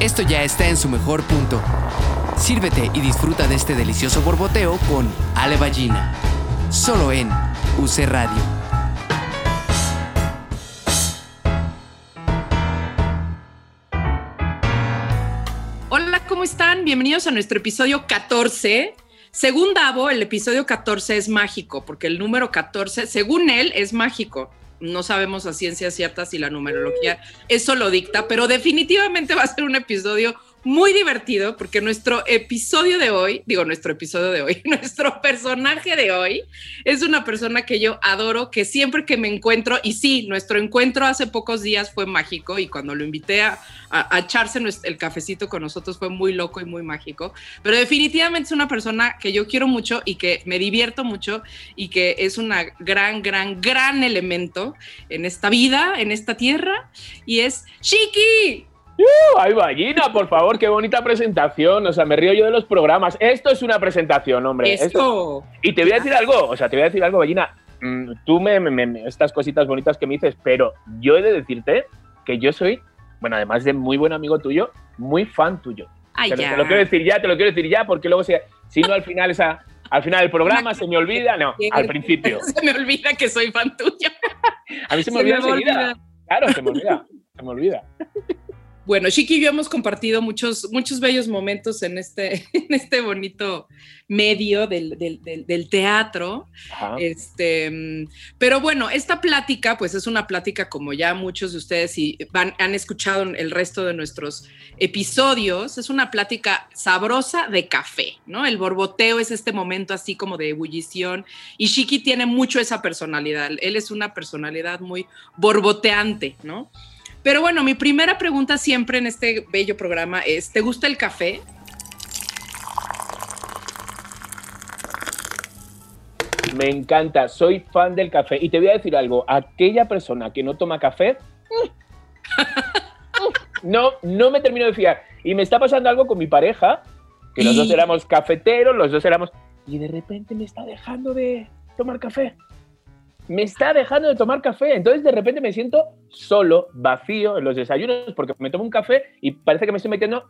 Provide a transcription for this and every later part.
esto ya está en su mejor punto. Sírvete y disfruta de este delicioso borboteo con Ale Ballina. Solo en UC Radio. Hola, ¿cómo están? Bienvenidos a nuestro episodio 14. Según Davo, el episodio 14 es mágico, porque el número 14, según él, es mágico. No sabemos a ciencia cierta si la numerología eso lo dicta, pero definitivamente va a ser un episodio muy divertido porque nuestro episodio de hoy, digo nuestro episodio de hoy, nuestro personaje de hoy es una persona que yo adoro, que siempre que me encuentro, y sí, nuestro encuentro hace pocos días fue mágico y cuando lo invité a, a, echarse el cafecito con nosotros fue muy loco y muy mágico, pero definitivamente es una persona que yo quiero mucho y que me divierto mucho y que es una gran, gran, gran elemento en esta vida, en esta tierra, y es Chiqui. Uh, ¡Ay, ballina, por favor! ¡Qué bonita presentación! O sea, me río yo de los programas. Esto es una presentación, hombre. Esto. Y te voy a decir algo, o sea, te voy a decir algo, ballina. Mm, tú me, me, estas cositas bonitas que me dices, pero yo he de decirte que yo soy, bueno, además de muy buen amigo tuyo, muy fan tuyo. Ay, te, ya. te lo quiero decir ya, te lo quiero decir ya, porque luego si, si no al final esa, al final del programa se me olvida, no, al principio. Se me olvida que soy fan tuyo. A mí se me olvida enseguida. Claro, se me olvida, se me olvida. Bueno, Chiqui y yo hemos compartido muchos, muchos bellos momentos en este, en este bonito medio del, del, del teatro. Ajá. Este, pero bueno, esta plática, pues es una plática como ya muchos de ustedes y van, han escuchado el resto de nuestros episodios, es una plática sabrosa de café, ¿no? El borboteo es este momento así como de ebullición y Chiqui tiene mucho esa personalidad. Él es una personalidad muy borboteante, ¿no? Pero bueno, mi primera pregunta siempre en este bello programa es, ¿te gusta el café? Me encanta, soy fan del café. Y te voy a decir algo, aquella persona que no toma café, no, no me termino de fiar. Y me está pasando algo con mi pareja, que los Y- dos éramos cafeteros, los dos éramos... Y de repente me está dejando de tomar café. Me está dejando de tomar café. Entonces de repente me siento solo, vacío en los desayunos, porque me tomo un café y parece que me estoy metiendo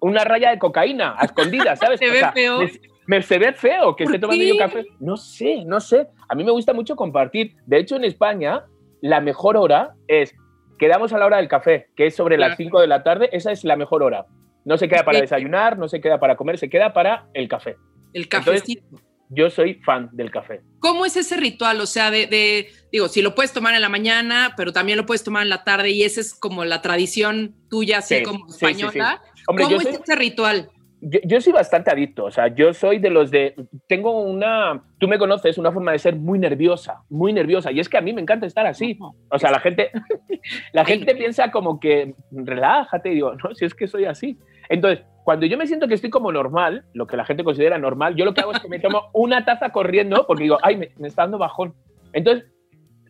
una raya de cocaína a escondidas, ¿sabes? Se ve feo. Me, me- se ve feo que ¿Por esté tomando yo café. No sé, no sé. A mí me gusta mucho compartir. De hecho, en España, la mejor hora es, quedamos a la hora del café, que es sobre las Claro. 5 de la tarde, esa es la mejor hora. No se queda para desayunar, no se queda para comer, se queda para el café. El Entonces- cafecito. Yo soy fan del café. ¿Cómo es ese ritual? O sea, de, de- digo, si lo puedes tomar en la mañana, pero también lo puedes tomar en la tarde y esa es como la tradición tuya, así Sí, como sí, sí, española. Hombre, ¿Cómo es soy, ese ritual? yo, yo soy bastante adicto, o sea, yo soy de los de... Tengo una... Tú me conoces, una forma de ser muy nerviosa, muy nerviosa, y es que a mí me encanta estar así. O sea, la gente, la gente piensa como que relájate, y digo, no, si es que soy así. Entonces, cuando yo me siento que estoy como normal, lo que la gente considera normal, yo lo que hago es que me tomo una taza corriendo porque digo, ay, me, me está dando bajón. Entonces,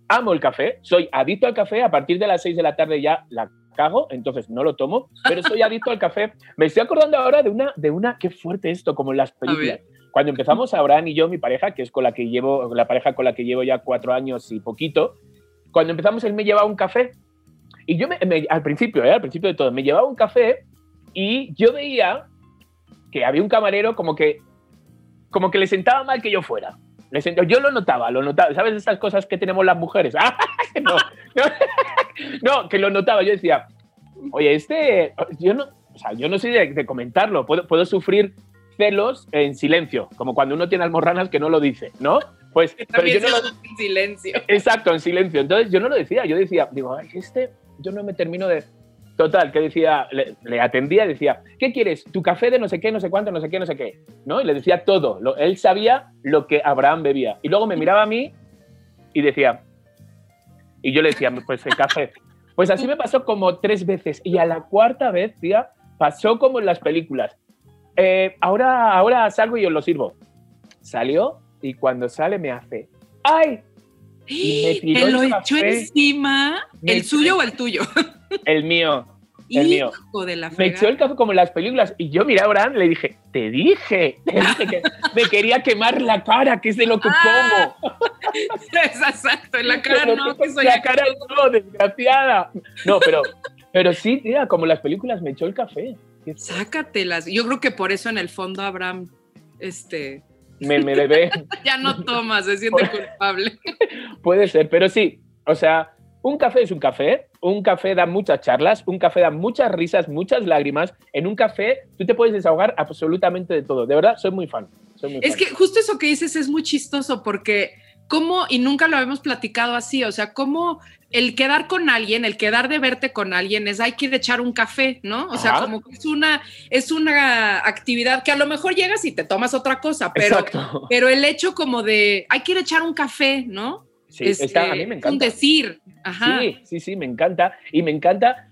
amo el café, soy adicto al café, a partir de las 6 de la tarde ya la cago, entonces no lo tomo, pero soy adicto al café. Me estoy acordando ahora de una, de una, qué fuerte esto, como en las películas. Cuando empezamos, Abraham y yo, mi pareja, que es con la que llevo, la pareja con la que llevo ya cuatro años y poquito, cuando empezamos él me llevaba un café. Y yo me- me- al principio, ¿eh? al principio de todo, me llevaba un café y yo veía que había un camarero como que, como que le sentaba mal que yo fuera. Le sent- yo lo notaba, lo notaba. ¿Sabes estas cosas que tenemos las mujeres? Ah, no, no, no, que lo notaba. Yo decía, oye, este, yo no, o sea, yo no soy de, de comentarlo, puedo, puedo sufrir celos en silencio, como cuando uno tiene almorranas que no lo dice, ¿no? Pues, pero yo no lo, en silencio. Exacto, en silencio. Entonces yo no lo decía, yo decía, digo, ay, este, yo no me termino de... Total, que decía, le, le atendía y decía, ¿qué quieres? ¿Tu café de no sé qué, no sé cuánto, no sé qué, no sé qué? ¿No? Y le decía todo. Lo- él sabía lo que Abraham bebía. Y luego me miraba a mí y decía, y yo le decía, pues el café. Pues así me pasó como tres veces. Y a la cuarta vez, tía, pasó como en las películas. Eh, ahora, ahora salgo y os lo sirvo. Salió y cuando sale me hace, ¡ay! Y me tiró ¿Te lo el echó café. encima? Me ¿El echó suyo o el tuyo? El mío. El mío. Hijo de la Me echó el café como en las películas y yo miré a Abraham y le dije, te dije, te dije que me quería quemar la cara, que es de lo que Ah, como. Exacto, en la cara Pero no, que soy la cara no, desgraciada. No, pero Pero sí, tía, como las películas me echó el café. Sácatelas. Yo creo que por eso en el fondo Abraham, este... Me, me bebé. ya no tomas, se siente culpable. Puede ser, pero sí, o sea, un café es un café, un café da muchas charlas, un café da muchas risas, muchas lágrimas. En un café tú te puedes desahogar absolutamente de todo. De verdad, soy muy fan. es que justo eso que dices es muy chistoso porque cómo, y nunca lo hemos platicado así, o sea, cómo el quedar con alguien, el quedar de verte con alguien es hay que ir a echar un café, ¿no? O sea, como que es una, es una actividad que a lo mejor llegas y te tomas otra cosa, pero, pero el hecho como de hay que ir a echar un café, ¿no? Sí, está, a mí me encanta. Un decir. Sí, sí, sí, me encanta. Y me encanta,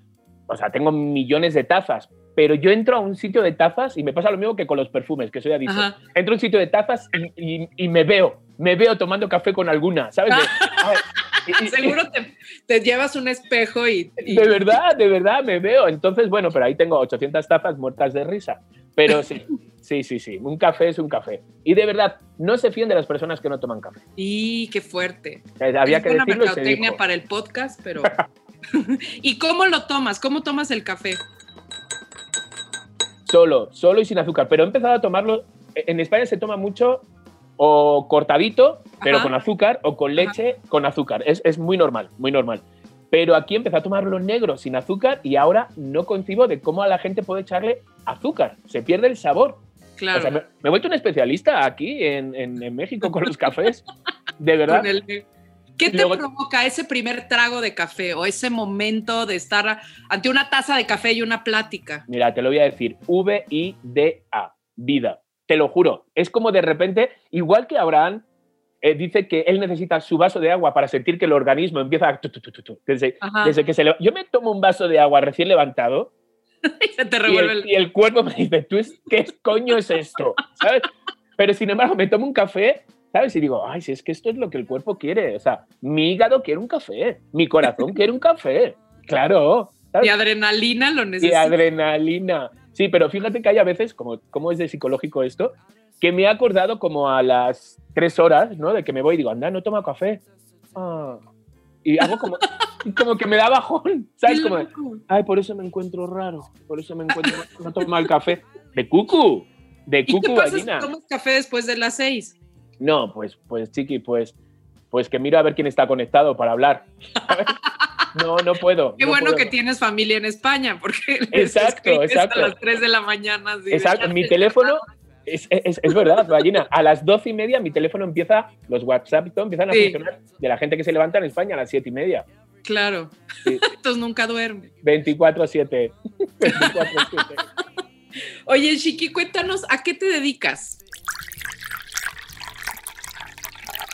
o sea, tengo millones de tazas, pero yo entro a un sitio de tazas y me pasa lo mismo que con los perfumes, que soy adicto. Entro a un sitio de tazas y, me veo, me veo tomando café con alguna, ¿sabes? Seguro te, llevas un espejo y, De verdad, de verdad, me veo. Entonces, bueno, pero ahí tengo 800 tazas muertas de risa. Pero sí, sí, sí, sí, un café es un café. Y de verdad, no se fíen de las personas que no toman café. Y qué fuerte. había es que una mercadotecnia para el podcast, pero... ¿Y cómo lo tomas? ¿Cómo tomas el café? Solo, solo y sin azúcar. Pero he empezado a tomarlo... En España se toma mucho o cortadito, pero con azúcar, o con leche con azúcar. Es, es muy normal, muy normal. Pero aquí empecé a tomarlo negro, sin azúcar, y ahora no concibo de cómo a la gente puede echarle azúcar. Se pierde el sabor. Claro. me, he vuelto un especialista aquí en, en, México con los cafés. De verdad. ¿Qué te provoca ese primer trago de café o ese momento de estar ante una taza de café y una plática? Mira, te lo voy a decir. V-I-D-A. Vida. Te lo juro. Es como de repente, igual que Abraham eh, dice que él necesita su vaso de agua para sentir que el organismo empieza a... desde, que se le... Yo me tomo un vaso de agua recién levantado y, se te revuelve y, el, cuerpo me dice, ¿tú qué coño es esto? ¿Sabes? Pero sin embargo me tomo un café, ¿sabes? Y digo, ay, si es que esto es lo que el cuerpo quiere. O sea, mi hígado quiere un café, mi corazón quiere un café. Claro. Y adrenalina lo necesita. Y adrenalina. Sí, pero fíjate que hay a veces, como, como es de psicológico esto, que me he acordado como a las tres horas, ¿no? De que me voy y digo, anda, no toma café. Ah. Y hago como, como que me da bajón, ¿sabes? Como, ay, por eso me encuentro raro, por eso me encuentro, no tomo el café. De cucu, de cucu, ¿Y qué pasa si tomas café después de las seis? No, pues, pues, chiqui, pues, pues que miro a ver quién está conectado para hablar. No, no puedo. Qué bueno que tienes familia en España, porque exacto, exacto. a las 3 de la mañana. exacto, mi teléfono, es, es, es, verdad, Gallina. A las doce y media mi teléfono empieza, los WhatsApp empiezan a funcionar de la gente que se levanta en España a las siete y media. Claro. Entonces nunca duerme. 24-7. Oye, Chiqui, cuéntanos, ¿a qué te dedicas?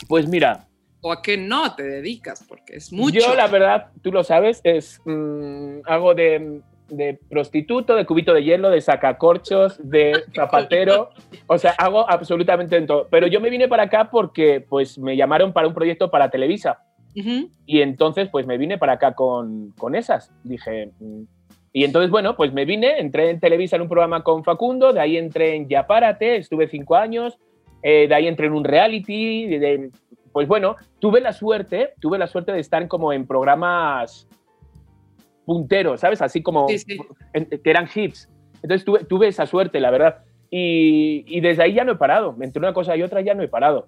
Pues mira. ¿O a qué no te dedicas? Porque es mucho. Yo, la verdad, tú lo sabes, es mm, algo de de prostituto, de cubito de hielo, de sacacorchos, de zapatero. o sea, hago absolutamente todo. Pero yo me vine para acá porque pues me llamaron para un proyecto para Televisa. Y entonces pues me vine para acá con, con esas. Dije... Mm". Y entonces, bueno, pues me vine, entré en Televisa en un programa con Facundo, de ahí entré en Yapárate, estuve cinco años, eh, de ahí entré en un reality, de, pues bueno, tuve la suerte, tuve la suerte de estar como en programas puntero, ¿sabes? Así como que eran hits. Entonces tuve, tuve, esa suerte, la verdad. Y, y, desde ahí ya no he parado. Entre una cosa y otra ya no he parado.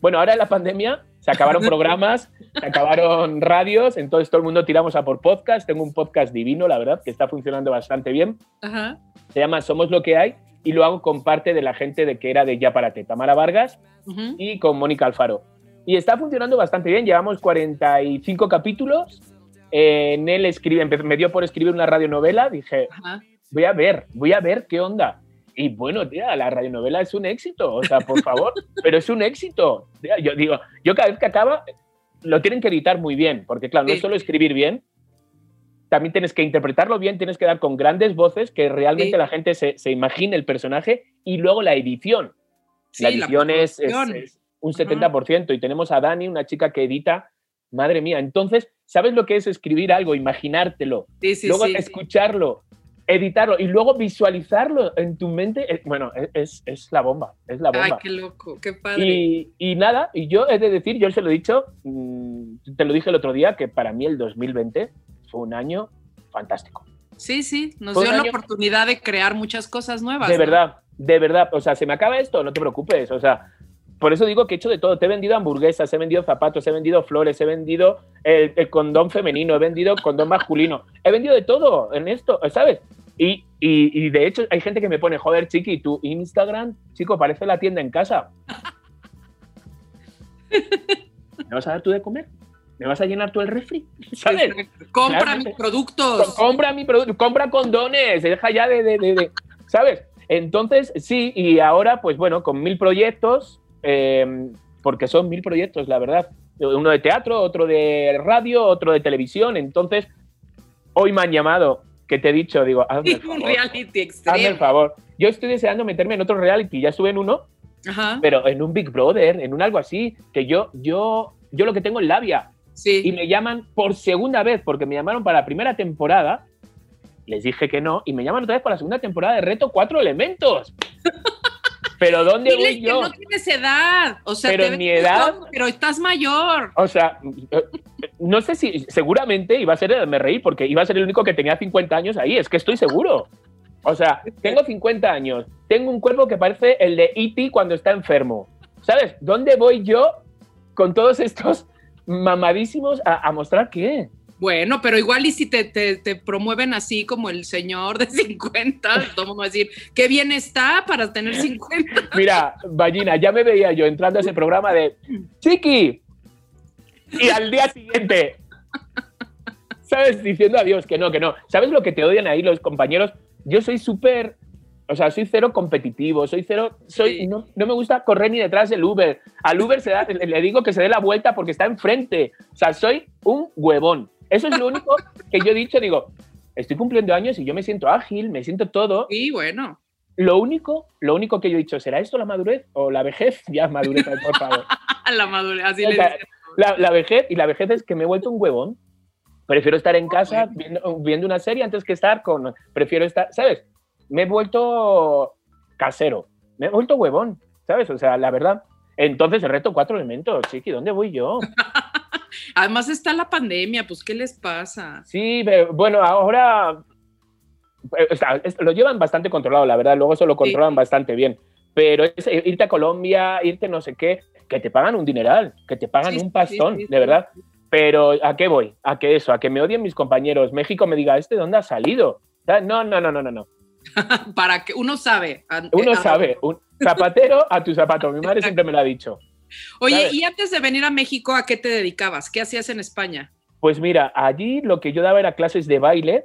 Bueno, ahora en la pandemia se acabaron programas, se acabaron radios, entonces todo el mundo tiramos a por podcast. Tengo un podcast divino, la verdad, que está funcionando bastante bien. Se llama Somos lo que hay y lo hago con parte de la gente de que era de Ya para Tamara Vargas y con Mónica Alfaro. Y está funcionando bastante bien, llevamos 45 capítulos en él escribe, me dio por escribir una radionovela, dije, voy a ver, voy a ver qué onda. Y bueno, tía, la radionovela es un éxito, o sea, por favor, pero es un éxito. yo digo, yo cada vez que acaba, lo tienen que editar muy bien, porque claro, no es solo escribir bien, también tienes que interpretarlo bien, tienes que dar con grandes voces que realmente la gente se, se, imagine el personaje y luego la edición. la edición es, un 70% y tenemos a Dani, una chica que edita Madre mía, entonces, ¿sabes lo que es escribir algo, imaginártelo, luego escucharlo, editarlo y luego visualizarlo en tu mente? Eh, bueno, e, es, es, la bomba, es la bomba. Ay, qué loco, qué padre. Y, y, nada, y yo he de decir, yo se lo he dicho, mm, te lo dije el otro día, que para mí el 2020 fue un año fantástico. Sí, sí, nos Fue dio la año- oportunidad de crear muchas cosas nuevas. De ¿no? verdad, de verdad. O sea, se me acaba esto, no te preocupes. O sea, por eso digo que he hecho de todo. Te he vendido hamburguesas, he vendido zapatos, he vendido flores, he vendido el, el condón femenino, he vendido condón masculino. He vendido de todo en esto, ¿sabes? Y, y- y de hecho hay gente que me pone, joder, chiqui, tu Instagram, chico, parece la tienda en casa. ¿Me vas a dar tú de comer? ¿Me vas a llenar tú el refri? ¿Sabes? Compra Claramente. mis productos. Co- compra mi producto, compra condones, deja ya de, de- de- de- ¿sabes? Entonces, sí, y ahora, pues bueno, con mil proyectos, eh, porque son mil proyectos, la verdad. Uno de teatro, otro de radio, otro de televisión. Entonces, hoy me han llamado, que te he dicho, digo, hazme el un favor. reality Hazme el favor. Yo estoy deseando meterme en otro reality, ya estuve en uno, Ajá. pero en un Big Brother, en un algo así, que yo, yo, yo lo que tengo es labia Sí. y me llaman por segunda vez, porque me llamaron para la primera temporada, les dije que no, y me llaman otra vez para la segunda temporada de Reto Cuatro Elementos. Pero ¿dónde Diles voy que yo? no tienes edad. O sea, Pero te en mi edad- pero estás mayor. O sea, eh, no sé si, seguramente iba a ser, me reí, porque iba a ser el único que tenía 50 años ahí, es que estoy seguro. O sea, tengo 50 años, tengo un cuerpo que parece el de E.T. cuando está enfermo. ¿Sabes? ¿Dónde voy yo con todos estos mamadísimos a, a mostrar qué? Bueno, pero igual y si te, te- te promueven así como el señor de 50, todo mundo va a decir, qué bien está para tener 50. Mira, Ballina, ya me veía yo entrando a ese programa de Chiqui. Y al día siguiente, ¿sabes? Diciendo adiós, que no, que no. ¿Sabes lo que te odian ahí los compañeros? Yo soy súper, o sea, soy cero competitivo, soy cero, soy, Sí. no, no me gusta correr ni detrás del Uber. Al Uber se da- le digo que se dé la vuelta porque está enfrente. O sea, soy un huevón. Eso es lo único que yo he dicho, digo, estoy cumpliendo años y yo me siento ágil, me siento todo. Sí, bueno. Lo único, lo único que yo he dicho, ¿será esto la madurez o la vejez? Ya madurez, por favor. La madurez, así O le sea, dicen. la, la vejez, y la vejez es que me he vuelto un huevón. Prefiero estar en casa viendo, viendo una serie antes que estar con. Prefiero estar, ¿sabes? Me he vuelto casero. Me he vuelto huevón, ¿sabes? O sea, la verdad. Entonces, el reto cuatro elementos, chiqui, ¿dónde voy yo? Además está la pandemia, pues ¿qué les pasa? Sí, pero bueno, ahora eh, o sea, es- lo llevan bastante controlado, la verdad. Luego eso lo controlan bastante bien. Pero es eh, irte a Colombia, irte no sé qué, que te pagan un dineral, que te pagan Sí, un pastón, sí, de verdad. Pero ¿a qué voy? ¿A qué eso? ¿A que me odien mis compañeros? México me diga, ¿este de dónde ha salido? No, no, no, no, no, no. Para que uno sabe. a- Uno sabe, un zapatero a tu zapato. Mi madre siempre me lo ha dicho. Oye, ¿sabes? y antes de venir a México, ¿a qué te dedicabas? ¿Qué hacías en España? Pues mira, allí lo que yo daba era clases de baile,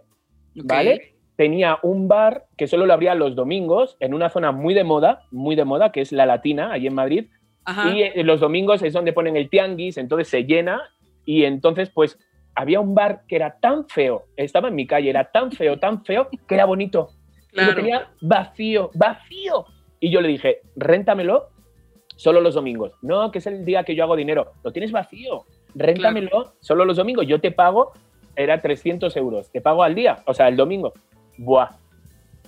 Ok. ¿vale? Tenía un bar que solo lo abría los domingos en una zona muy de moda, muy de moda, que es La Latina, allí en Madrid. Ajá. Y eh, los domingos es donde ponen el tianguis, entonces se llena. Y entonces, pues, había un bar que era tan feo, estaba en mi calle, era tan feo, tan feo, que era bonito. Y lo tenía vacío, vacío. Y yo le dije, réntamelo solo los domingos. No, que es el día que yo hago dinero. Lo tienes vacío. Réntamelo solo los domingos. Yo te pago, era 300 euros. Te pago al día, o sea, el domingo. Buah,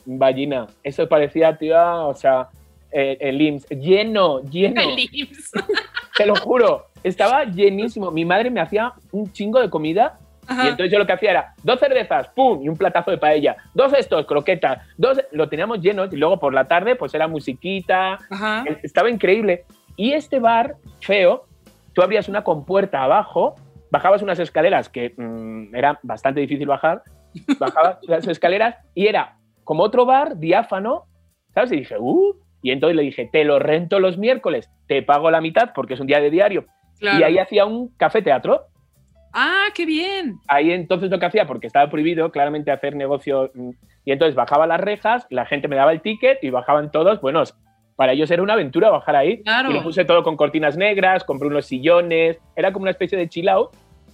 ballina. Eso parecía, tío, o sea, el IMSS. Lleno, lleno. El IMSS. Te lo juro. Estaba llenísimo. Mi madre me hacía un chingo de comida Ajá. y entonces yo lo que hacía era dos cervezas, pum, y un platazo de paella, dos estos, croquetas, dos, lo teníamos lleno y luego por la tarde pues era musiquita, Ajá. eh, estaba increíble. Y este bar feo, tú abrías una compuerta abajo, bajabas unas escaleras que mm, era bastante difícil bajar, bajabas las escaleras y era como otro bar diáfano, ¿sabes? Y dije, uh, y entonces le dije, te lo rento los miércoles, te pago la mitad porque es un día de diario. Claro. Y ahí hacía un café teatro Ah, qué bien. ahí entonces lo que hacía, porque estaba prohibido claramente hacer negocio, mm, y entonces bajaba las rejas, la gente me daba el ticket y bajaban todos, bueno, para ellos era una aventura bajar ahí. Claro. Y lo puse todo con cortinas negras, compré unos sillones, era como una especie de chill out,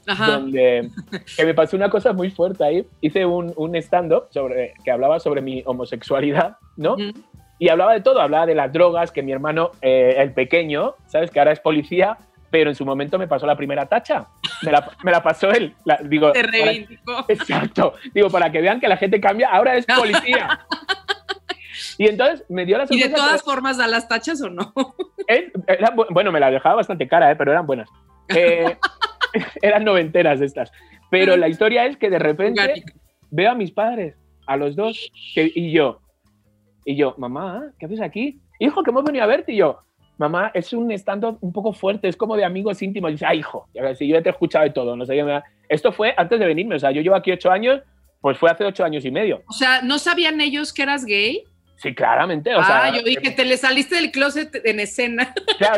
Ajá. donde que me pasó una cosa muy fuerte ahí. Hice un, un stand-up sobre, que hablaba sobre mi homosexualidad, ¿no? Y hablaba de todo, hablaba de las drogas, que mi hermano, eh, el pequeño, ¿sabes? Que ahora es policía, pero en su momento me pasó la primera tacha. Me la, me la pasó él. La- digo, Te para- reivindicó. Exacto. Digo, para que vean que la gente cambia, ahora es policía. Y entonces me dio la ¿Y de sorpresa. todas formas da las tachas o no? Él- era bu- bueno, me la dejaba bastante cara, ¿eh? pero eran buenas. Eh, eran noventeras estas. Pero la historia es que de repente veo a mis padres, a los dos, que, y yo, y yo, mamá, ¿qué haces aquí? Hijo, que hemos venido a verte, y yo, mamá, es un stand un poco fuerte, es como de amigos íntimos. Y dice, ay, hijo, si yo ya te he escuchado de todo, no sé qué Esto fue antes de venirme, o sea, yo llevo aquí ocho años, pues fue hace ocho años y medio. O sea, ¿no sabían ellos que eras gay? Sí, claramente. O ah, sea, yo dije, te le saliste del closet en escena.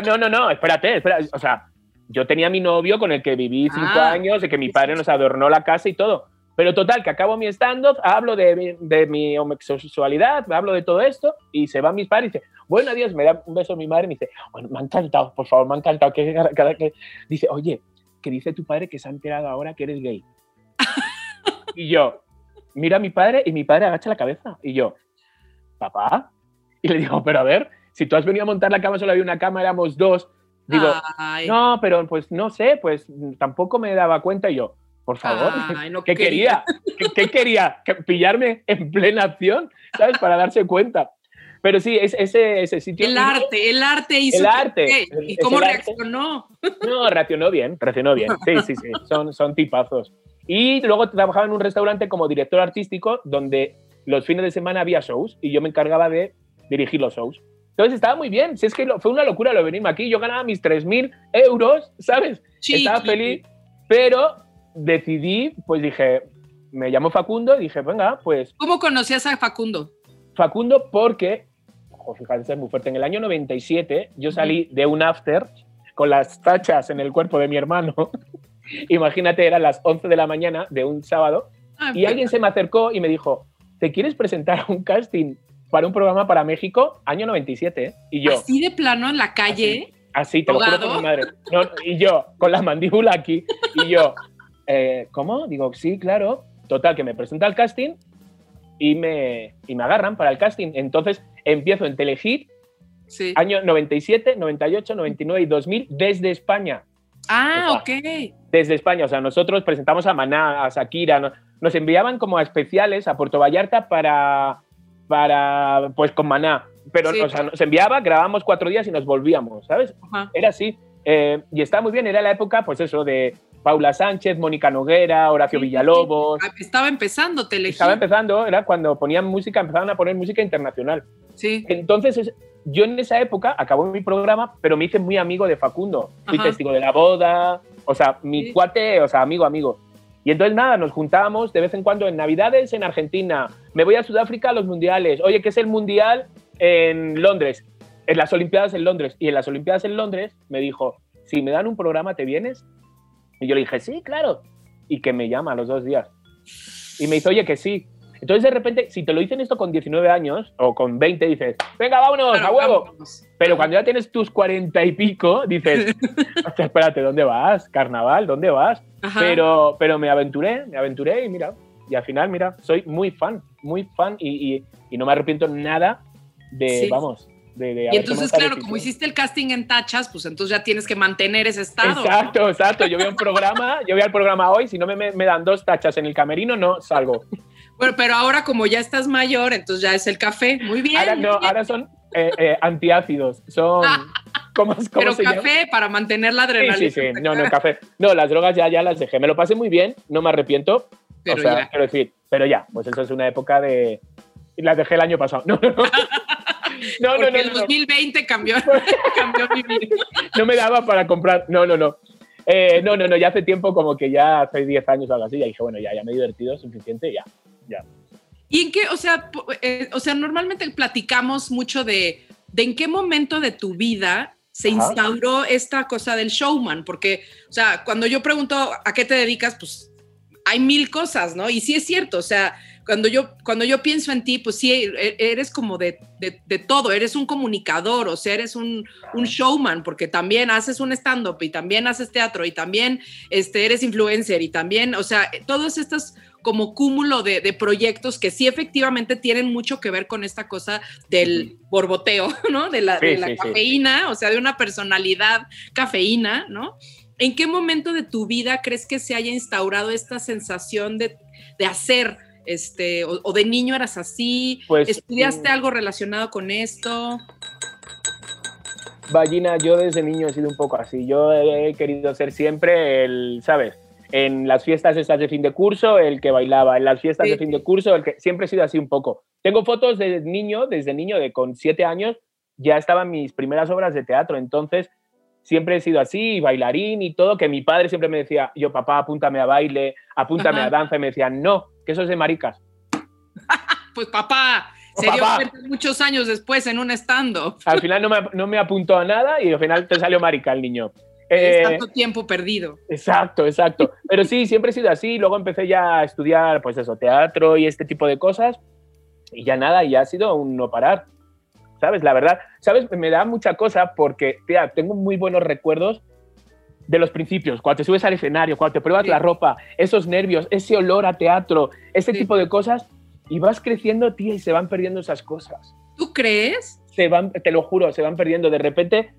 no, no, no, espérate, espérate. O sea, yo tenía mi novio con el que viví cinco ah, años, de que mi padre nos adornó la casa y todo. Pero total, que acabo mi stand-up, hablo de, de, mi homosexualidad, hablo de todo esto y se van mis padres y dice, bueno, adiós, me da un beso a mi madre y me dice, bueno, me ha encantado, por favor, me ha encantado. Que, cada, que, dice, oye, que dice tu padre que se ha enterado ahora que eres gay. y yo, mira a mi padre y mi padre agacha la cabeza. Y yo, papá. Y le digo, pero a ver, si tú has venido a montar la cama, solo había una cama, éramos dos. Digo, no, pero pues no sé, pues tampoco me daba cuenta. Y yo, por favor, ¿qué quería? ¿Qué, quería? ¿Pillarme en plena acción? ¿Sabes? Para darse cuenta. Pero sí, es, ese, ese sitio. El arte, el arte hizo. El arte. ¿Y cómo reaccionó? No, reaccionó bien, reaccionó bien. Sí, sí, sí. Son, son tipazos. Y luego trabajaba en un restaurante como director artístico donde los fines de semana había shows y yo me encargaba de dirigir los shows. Entonces estaba muy bien. Si es que fue una locura lo venirme aquí. Yo ganaba mis 3.000 euros, ¿sabes? estaba feliz. Pero decidí, pues dije, me llamo Facundo y dije, venga, pues... ¿Cómo conocías a Facundo? Facundo porque, fíjate, es muy fuerte, en el año 97 yo salí de un after con las tachas en el cuerpo de mi hermano. Imagínate, eran las 11 de la mañana de un sábado ah, y alguien se me acercó y me dijo, ¿te quieres presentar a un casting para un programa para México? Año 97. ¿eh? Y yo... Así de plano en la calle. Así, te lo juro por mi madre. y yo, con la mandíbula aquí, y yo, eh, ¿cómo? Digo, sí, claro. Total, que me presenta al casting y me, y me agarran para el casting. Entonces empiezo en Telehit, sí. año 97, 98, 99 y 2000, desde España. Ah, ok. Desde España, o sea, nosotros presentamos a Maná, a Shakira, nos enviaban como a especiales a Puerto Vallarta para, para pues con Maná. Pero, o sea, nos enviaba, grabamos cuatro días y nos volvíamos, ¿sabes? Era así. Eh, y está muy bien, era la época, pues eso, de Paula Sánchez, Mónica Noguera, Horacio Villalobos. Ah, estaba empezando Telehit. Estaba empezando, era cuando ponían música, empezaban a poner música internacional. Sí. Entonces, yo en esa época acabó mi programa, pero me hice muy amigo de Facundo. Fui testigo de la boda, o sea, mi cuate, o sea, amigo, amigo. Y entonces nada, nos juntábamos de vez en cuando en Navidades en Argentina. Me voy a Sudáfrica a los mundiales. Oye, ¿qué es el mundial en Londres? En las Olimpiadas en Londres. Y en las Olimpiadas en Londres me dijo, si me dan un programa, ¿te vienes? Y yo le dije, sí, claro. Y que me llama a los dos días. Y me dice, oye, que sí. Entonces, de repente, si te lo dicen esto con 19 años o con 20, dices, venga, vámonos, a huevo. Pero cuando ya tienes tus 40 y pico, dices, espérate, ¿dónde vas? Carnaval, ¿dónde vas? Pero, pero me aventuré, me aventuré y mira, y al final, mira, soy muy fan, muy fan y, y, no me arrepiento nada de, vamos, y entonces, claro, como hiciste el casting en tachas, pues entonces ya tienes que mantener ese estado. Exacto, exacto. Yo veo un programa, yo voy al programa hoy, si no me, me, dan dos tachas en el camerino, no salgo. Bueno, pero ahora como ya estás mayor, entonces ya es el café. Muy bien. Ahora, no, ahora son eh, eh, antiácidos, son... ¿Cómo, cómo pero café para mantener la adrenalina. Sí, sí, sí. No, no, café. No, las drogas ya, ya las dejé. Me lo pasé muy bien, no me arrepiento. Pero o sea, ya. quiero decir, pero ya, pues eso es una época de... Las dejé el año pasado. No, no, no. No, no, no. El 2020 cambió, cambió mi vida. No me daba para comprar. No, no, no. Eh, no, no, no, ya hace tiempo, como que ya hace 10 años o algo así, ya dije, bueno, ya, ya me he divertido suficiente, ya, ya. ¿Y en qué, o sea, eh, o sea, normalmente platicamos mucho de, de en qué momento de tu vida se instauró esta cosa del showman? Porque, o sea, cuando yo pregunto a qué te dedicas, pues hay mil cosas, ¿no? Y sí es cierto, o sea, cuando yo, cuando yo pienso en ti, pues sí, e, eres como de, de, todo, eres un comunicador, o sea, eres un, un showman, porque también haces un stand-up y también haces teatro y también este, eres influencer y también, o sea, todos estos como cúmulo de, de, proyectos que sí efectivamente tienen mucho que ver con esta cosa del borboteo, ¿no? De la, de la cafeína, o sea, de una personalidad cafeína, ¿no? ¿En qué momento de tu vida crees que se haya instaurado esta sensación de, de hacer? Este, o, de niño eras así, pues, estudiaste algo relacionado con esto. Ballina, yo desde niño he sido un poco así. Yo he querido ser siempre el, ¿sabes? en las fiestas estas de fin de curso, el que bailaba, en las fiestas Sí. de fin de curso, el que siempre he sido así un poco. Tengo fotos de niño, desde niño, de con siete años, ya estaban mis primeras obras de teatro, entonces siempre he sido así, bailarín y todo, que mi padre siempre me decía, yo papá, apúntame a baile, apúntame Ajá. a danza, y me decían, no, que eso es de maricas. Pues papá, Oh, se dio papá. cuenta muchos años después en un stand-up. Al final no me, no me apuntó a nada y al final te salió marica el niño. Es Eh, tanto tiempo perdido. Exacto, exacto. Pero sí, siempre he sido así. Luego empecé ya a estudiar, pues eso, teatro y este tipo de cosas. Y ya nada, y ha sido un no parar. ¿Sabes? La verdad, ¿sabes? Me da mucha cosa porque, tía, tengo muy buenos recuerdos de los principios. Cuando te subes al escenario, cuando te pruebas Sí. la ropa, esos nervios, ese olor a teatro, ese Sí. tipo de cosas. Y vas creciendo, tía, y se van perdiendo esas cosas ¿Tú crees? se van, te lo juro, se van perdiendo. De repente,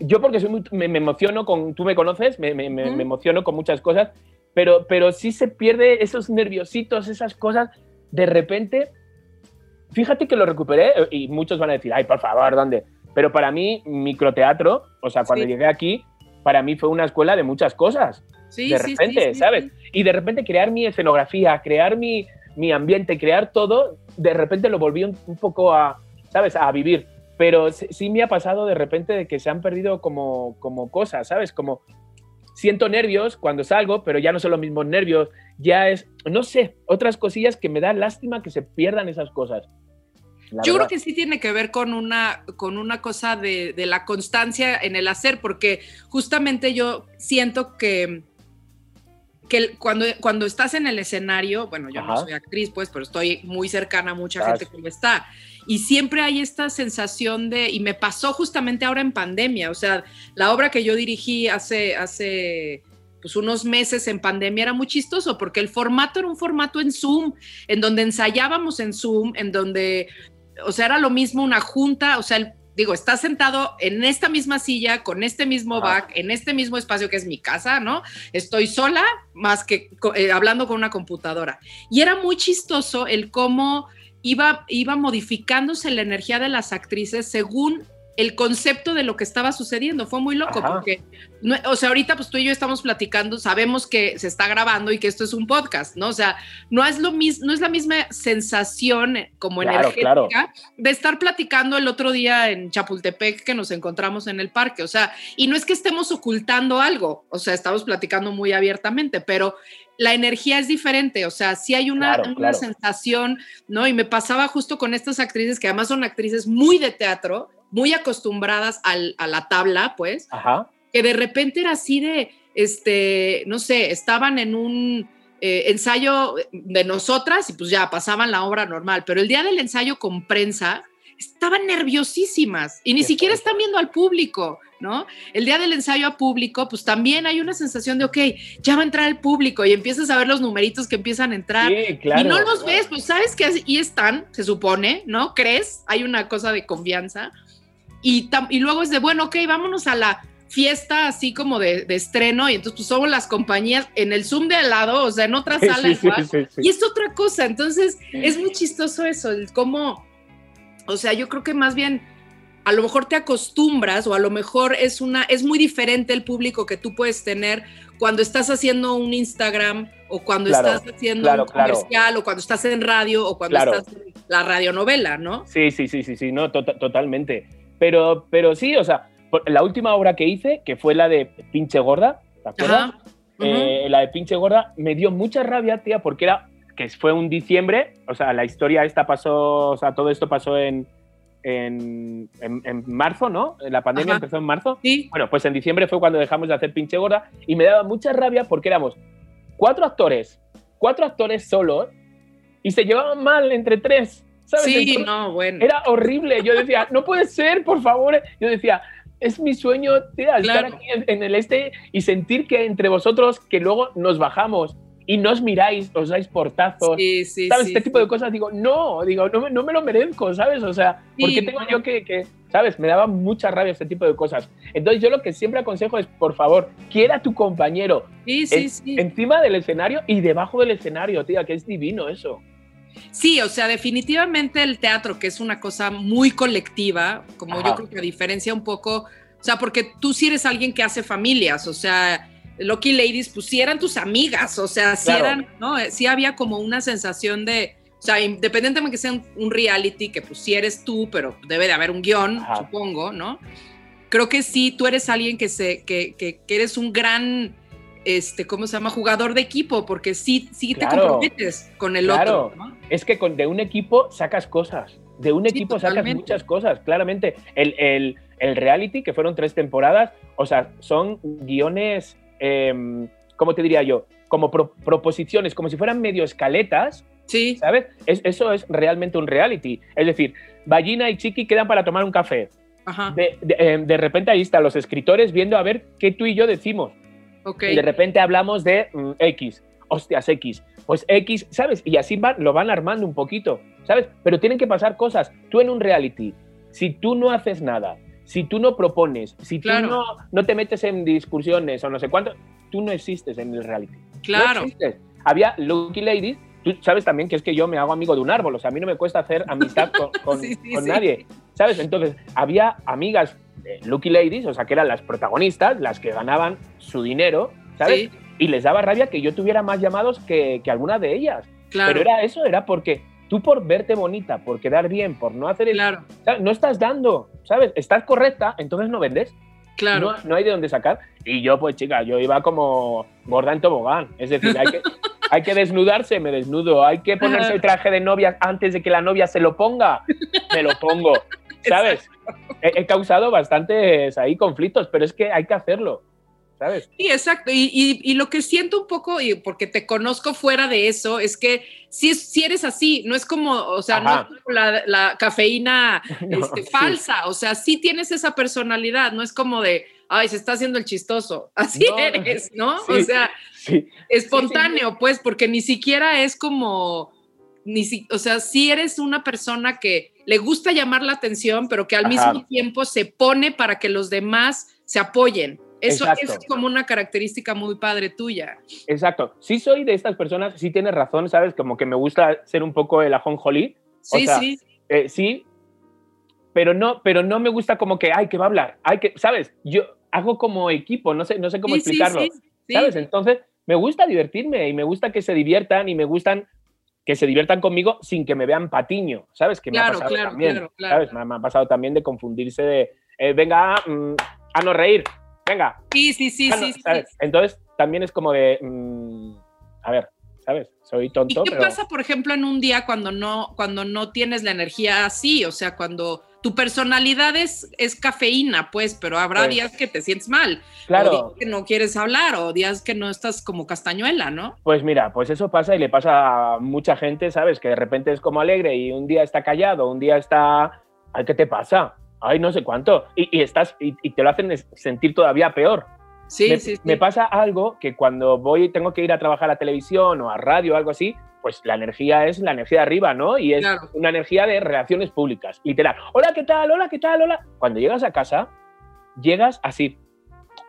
yo porque soy muy- me, me emociono con, tú me conoces, me, me- emociono con muchas cosas, pero, pero sí se pierde esos nerviositos, esas cosas, de repente, fíjate que lo recuperé eh, y muchos van a decir, ay, por favor, ¿dónde? Pero para mí, microteatro, o sea, cuando Sí. llegué aquí, para mí fue una escuela de muchas cosas Sí, de sí, repente, sí, ¿sabes? Y de repente crear mi escenografía, crear mi, mi ambiente, crear todo, de repente lo volví un, un poco a, ¿sabes? A vivir. Pero sí, sí me ha pasado de repente de que se han perdido como, como cosas, ¿sabes? Como siento nervios cuando salgo, pero ya no son los mismos nervios, ya es, no sé, otras cosillas que me da lástima que se pierdan esas cosas. La Yo verdad. creo que sí tiene que ver con una, con una cosa de, de la constancia en el hacer, porque justamente yo siento que, que cuando, cuando estás en el escenario, bueno, yo no Ajá. soy actriz, pues, pero estoy muy cercana a mucha gente que lo está. Y siempre hay esta sensación de, y me pasó justamente ahora en pandemia, o sea, la obra que yo dirigí hace, hace pues unos meses en pandemia era muy chistoso porque el formato era un formato en Zoom, en donde ensayábamos en Zoom, en donde, o sea, era lo mismo una junta, o sea, el- digo, estás sentado en esta misma silla, con este mismo back, en este mismo espacio que es mi casa, ¿no? Estoy sola, más que eh, hablando con una computadora. Y era muy chistoso el cómo iba, iba modificándose la energía de las actrices según el concepto de lo que estaba sucediendo. Fue muy loco Ajá. porque, no- o sea, ahorita pues tú y yo estamos platicando, sabemos que se está grabando y que esto es un podcast, ¿no? O sea, no es lo mismo, no es la misma sensación como Claro, energética claro. de estar platicando el otro día en Chapultepec que nos encontramos en el parque, o sea, y no es que estemos ocultando algo, o sea, estamos platicando muy abiertamente, pero la energía es diferente, o sea, sí hay una, Claro, una claro. sensación, ¿no? Y me pasaba justo con estas actrices que además son actrices muy de teatro, muy acostumbradas al- a la tabla, pues, Ajá. que de repente era así de, este, no sé, estaban en un eh, ensayo de nosotras y pues ya pasaban la obra normal, pero el día del ensayo con prensa estaban nerviosísimas y ni siquiera están viendo al público, ¿no? El día del ensayo a público, pues también hay una sensación de, ok, ya va a entrar el público y empiezas a ver los numeritos que empiezan a entrar. Sí, claro. Y no los ves, pues sabes que y están, se supone, ¿no? ¿Crees? Hay una cosa de confianza. Y, luego es de, bueno, ok, vámonos a la fiesta así como de, de estreno y entonces pues somos las compañías en el Zoom de al lado, o sea, en otra sala sí, igual. sí, sí. Y es otra cosa, entonces es muy chistoso eso, el cómo, o sea, yo creo que más bien a lo mejor te acostumbras o a lo mejor es una, es muy diferente el público que tú puedes tener cuando estás haciendo un Instagram o cuando Claro, estás haciendo claro, un claro. comercial o cuando estás en radio o cuando estás en la radionovela, ¿no? Sí, sí, sí, sí, sí, no, tota- totalmente. Pero, pero sí, o sea, la última obra que hice, que fue la de Pinche Gorda, ¿te acuerdas? Ajá. Eh, la de Pinche Gorda me dio mucha rabia, tía, porque era que fue un diciembre, o sea, la historia esta pasó, o sea, todo esto pasó en, en, en- en marzo, ¿no? La pandemia Ajá. empezó en marzo. Sí, Bueno, pues en diciembre fue cuando dejamos de hacer Pinche Gorda y me daba mucha rabia porque éramos cuatro actores, cuatro actores solos y se llevaban mal entre tres, ¿sabes? sí, Entonces, no, bueno. era horrible. Yo decía, no puede ser, por favor. Yo decía, es mi sueño, tía, estar Claro. aquí en, en el este y sentir que entre vosotros, que luego nos bajamos y nos miráis, os dais portazos. Sí, sí, ¿Sabes? sí, este tipo de cosas, digo, no, digo, no me, no me lo merezco, ¿sabes? O sea, ¿por qué tengo no. yo que, que, ¿sabes? Me daba mucha rabia este tipo de cosas. Entonces, yo lo que siempre aconsejo es, por favor, quiera a tu compañero Sí, sí, en- sí. encima del escenario y debajo del escenario, tía, que es divino eso. Sí, o sea, definitivamente el teatro, que es una cosa muy colectiva, como Ajá. yo creo que diferencia un poco, o sea, porque tú sí eres alguien que hace familias, o sea, Lucky Ladies, pues sí eran tus amigas, o sea, sí Claro. eran, ¿no? Eh, Sí había como una sensación de, o sea, independientemente que sea un, un reality, que pues sí eres tú, pero debe de haber un guion, Ajá. supongo, ¿no? Creo que sí, tú eres alguien que, se, que, que, que eres un gran, este, ¿cómo se llama? Jugador de equipo, porque sí, sí te Claro. comprometes con el Claro. otro, ¿no? Es que con, de un equipo sacas cosas. De un Sí, equipo sacas totalmente. muchas cosas, claramente. El, el- el reality, que fueron tres temporadas, o sea, son guiones, em, ¿cómo te diría yo? Como pro- proposiciones, como si fueran medio escaletas, Sí, ¿sabes? Es- eso es realmente un reality. Es decir, Ballina y Chiqui quedan para tomar un café. ajá, De, de- em, de repente ahí están los escritores viendo a ver qué tú y yo decimos. ok. Y de repente hablamos de mm, X, hostias X, pues X, ¿sabes? Y así van, lo van armando un poquito, ¿sabes? Pero tienen que pasar cosas. Tú en un reality, si tú no haces nada, si tú no propones, si Claro. tú no, no te metes en discusiones o no sé cuánto, tú no existes en el reality. No Claro. existes. Había Lucky Ladies, tú sabes también que es que yo me hago amigo de un árbol, o sea, a mí no me cuesta hacer amistad con, con- Sí, sí, con sí. nadie, ¿sabes? Entonces, había amigas de Lucky Ladies, o sea, que eran las protagonistas, las que ganaban su dinero, ¿sabes? Y les daba rabia que yo tuviera más llamados que, que alguna de ellas. claro. Pero era eso, era porque tú por verte bonita, por quedar bien, por no hacer el... Claro, ¿sabes? No estás dando, ¿sabes? Estás correcta, entonces no vendes. claro. No, no hay de dónde sacar. Y yo, pues chica, yo iba como gorda en tobogán. Es decir, hay que, hay que desnudarse, me desnudo. Hay que ponerse el traje de novia antes de que la novia se lo ponga, me lo pongo. ¿Sabes? He, he causado bastantes ahí conflictos, pero es que hay que hacerlo. ¿Sabes? Sí, exacto. Y, y- y lo que siento un poco, y porque te conozco fuera de eso, es que si, si eres así, no es como, o sea, no es como la, la cafeína No, este, sí. falsa, o sea, sí tienes esa personalidad, no es como de, ay, se está haciendo el chistoso, así No, eres, ¿no? sí. O sea, Sí, espontáneo, pues, porque ni siquiera es como, ni si, o sea, sí eres una persona que le gusta llamar la atención, pero que al Ajá. mismo tiempo se pone para que los demás se apoyen. Eso es como una característica muy padre tuya. exacto. Sí soy de estas personas, sí tienes razón, ¿sabes? Como que me gusta ser un poco el ajonjolí. Sí, sea, sí, Eh, sí, pero no, pero no me gusta como que, ay, que va a hablar, ay, que, ¿sabes? Yo hago como equipo, no sé, no sé cómo Sí, explicarlo, sí, sí. ¿sabes? Entonces, me gusta divertirme y me gusta que se diviertan y me gustan que se diviertan conmigo sin que me vean patiño, ¿sabes? Que me Claro, ha pasado claro, también, claro, claro. ¿sabes? Me, ha- me ha pasado también de confundirse de, eh, venga, mm, a no reír, venga, Sí, sí, sí, ah, no, sí, sí. Entonces, también es como de, mm, a ver, ¿sabes? Soy ¿Y tonto, qué pero... pasa, por ejemplo, en un día cuando no, cuando no tienes la energía así? O sea, cuando tu personalidad es, es cafeína, pues, pero habrá Pues, días que te sientes mal. O Claro, días que no quieres hablar, o días que no estás como castañuela, ¿no? Pues mira, pues eso pasa y le pasa a mucha gente, ¿sabes? Que de repente es como alegre y un día está callado, un día está, ¿qué te pasa? Ay, no sé cuánto. Y, y estás y, y te lo hacen sentir todavía peor. Sí, me, sí, sí. me pasa algo que cuando voy, tengo que ir a trabajar a televisión o a radio o algo así, pues la energía es la energía de arriba, ¿no? Y es Claro. una energía de relaciones públicas, literal. Hola, ¿qué tal? Hola, ¿qué tal? Hola. Cuando llegas a casa, llegas así.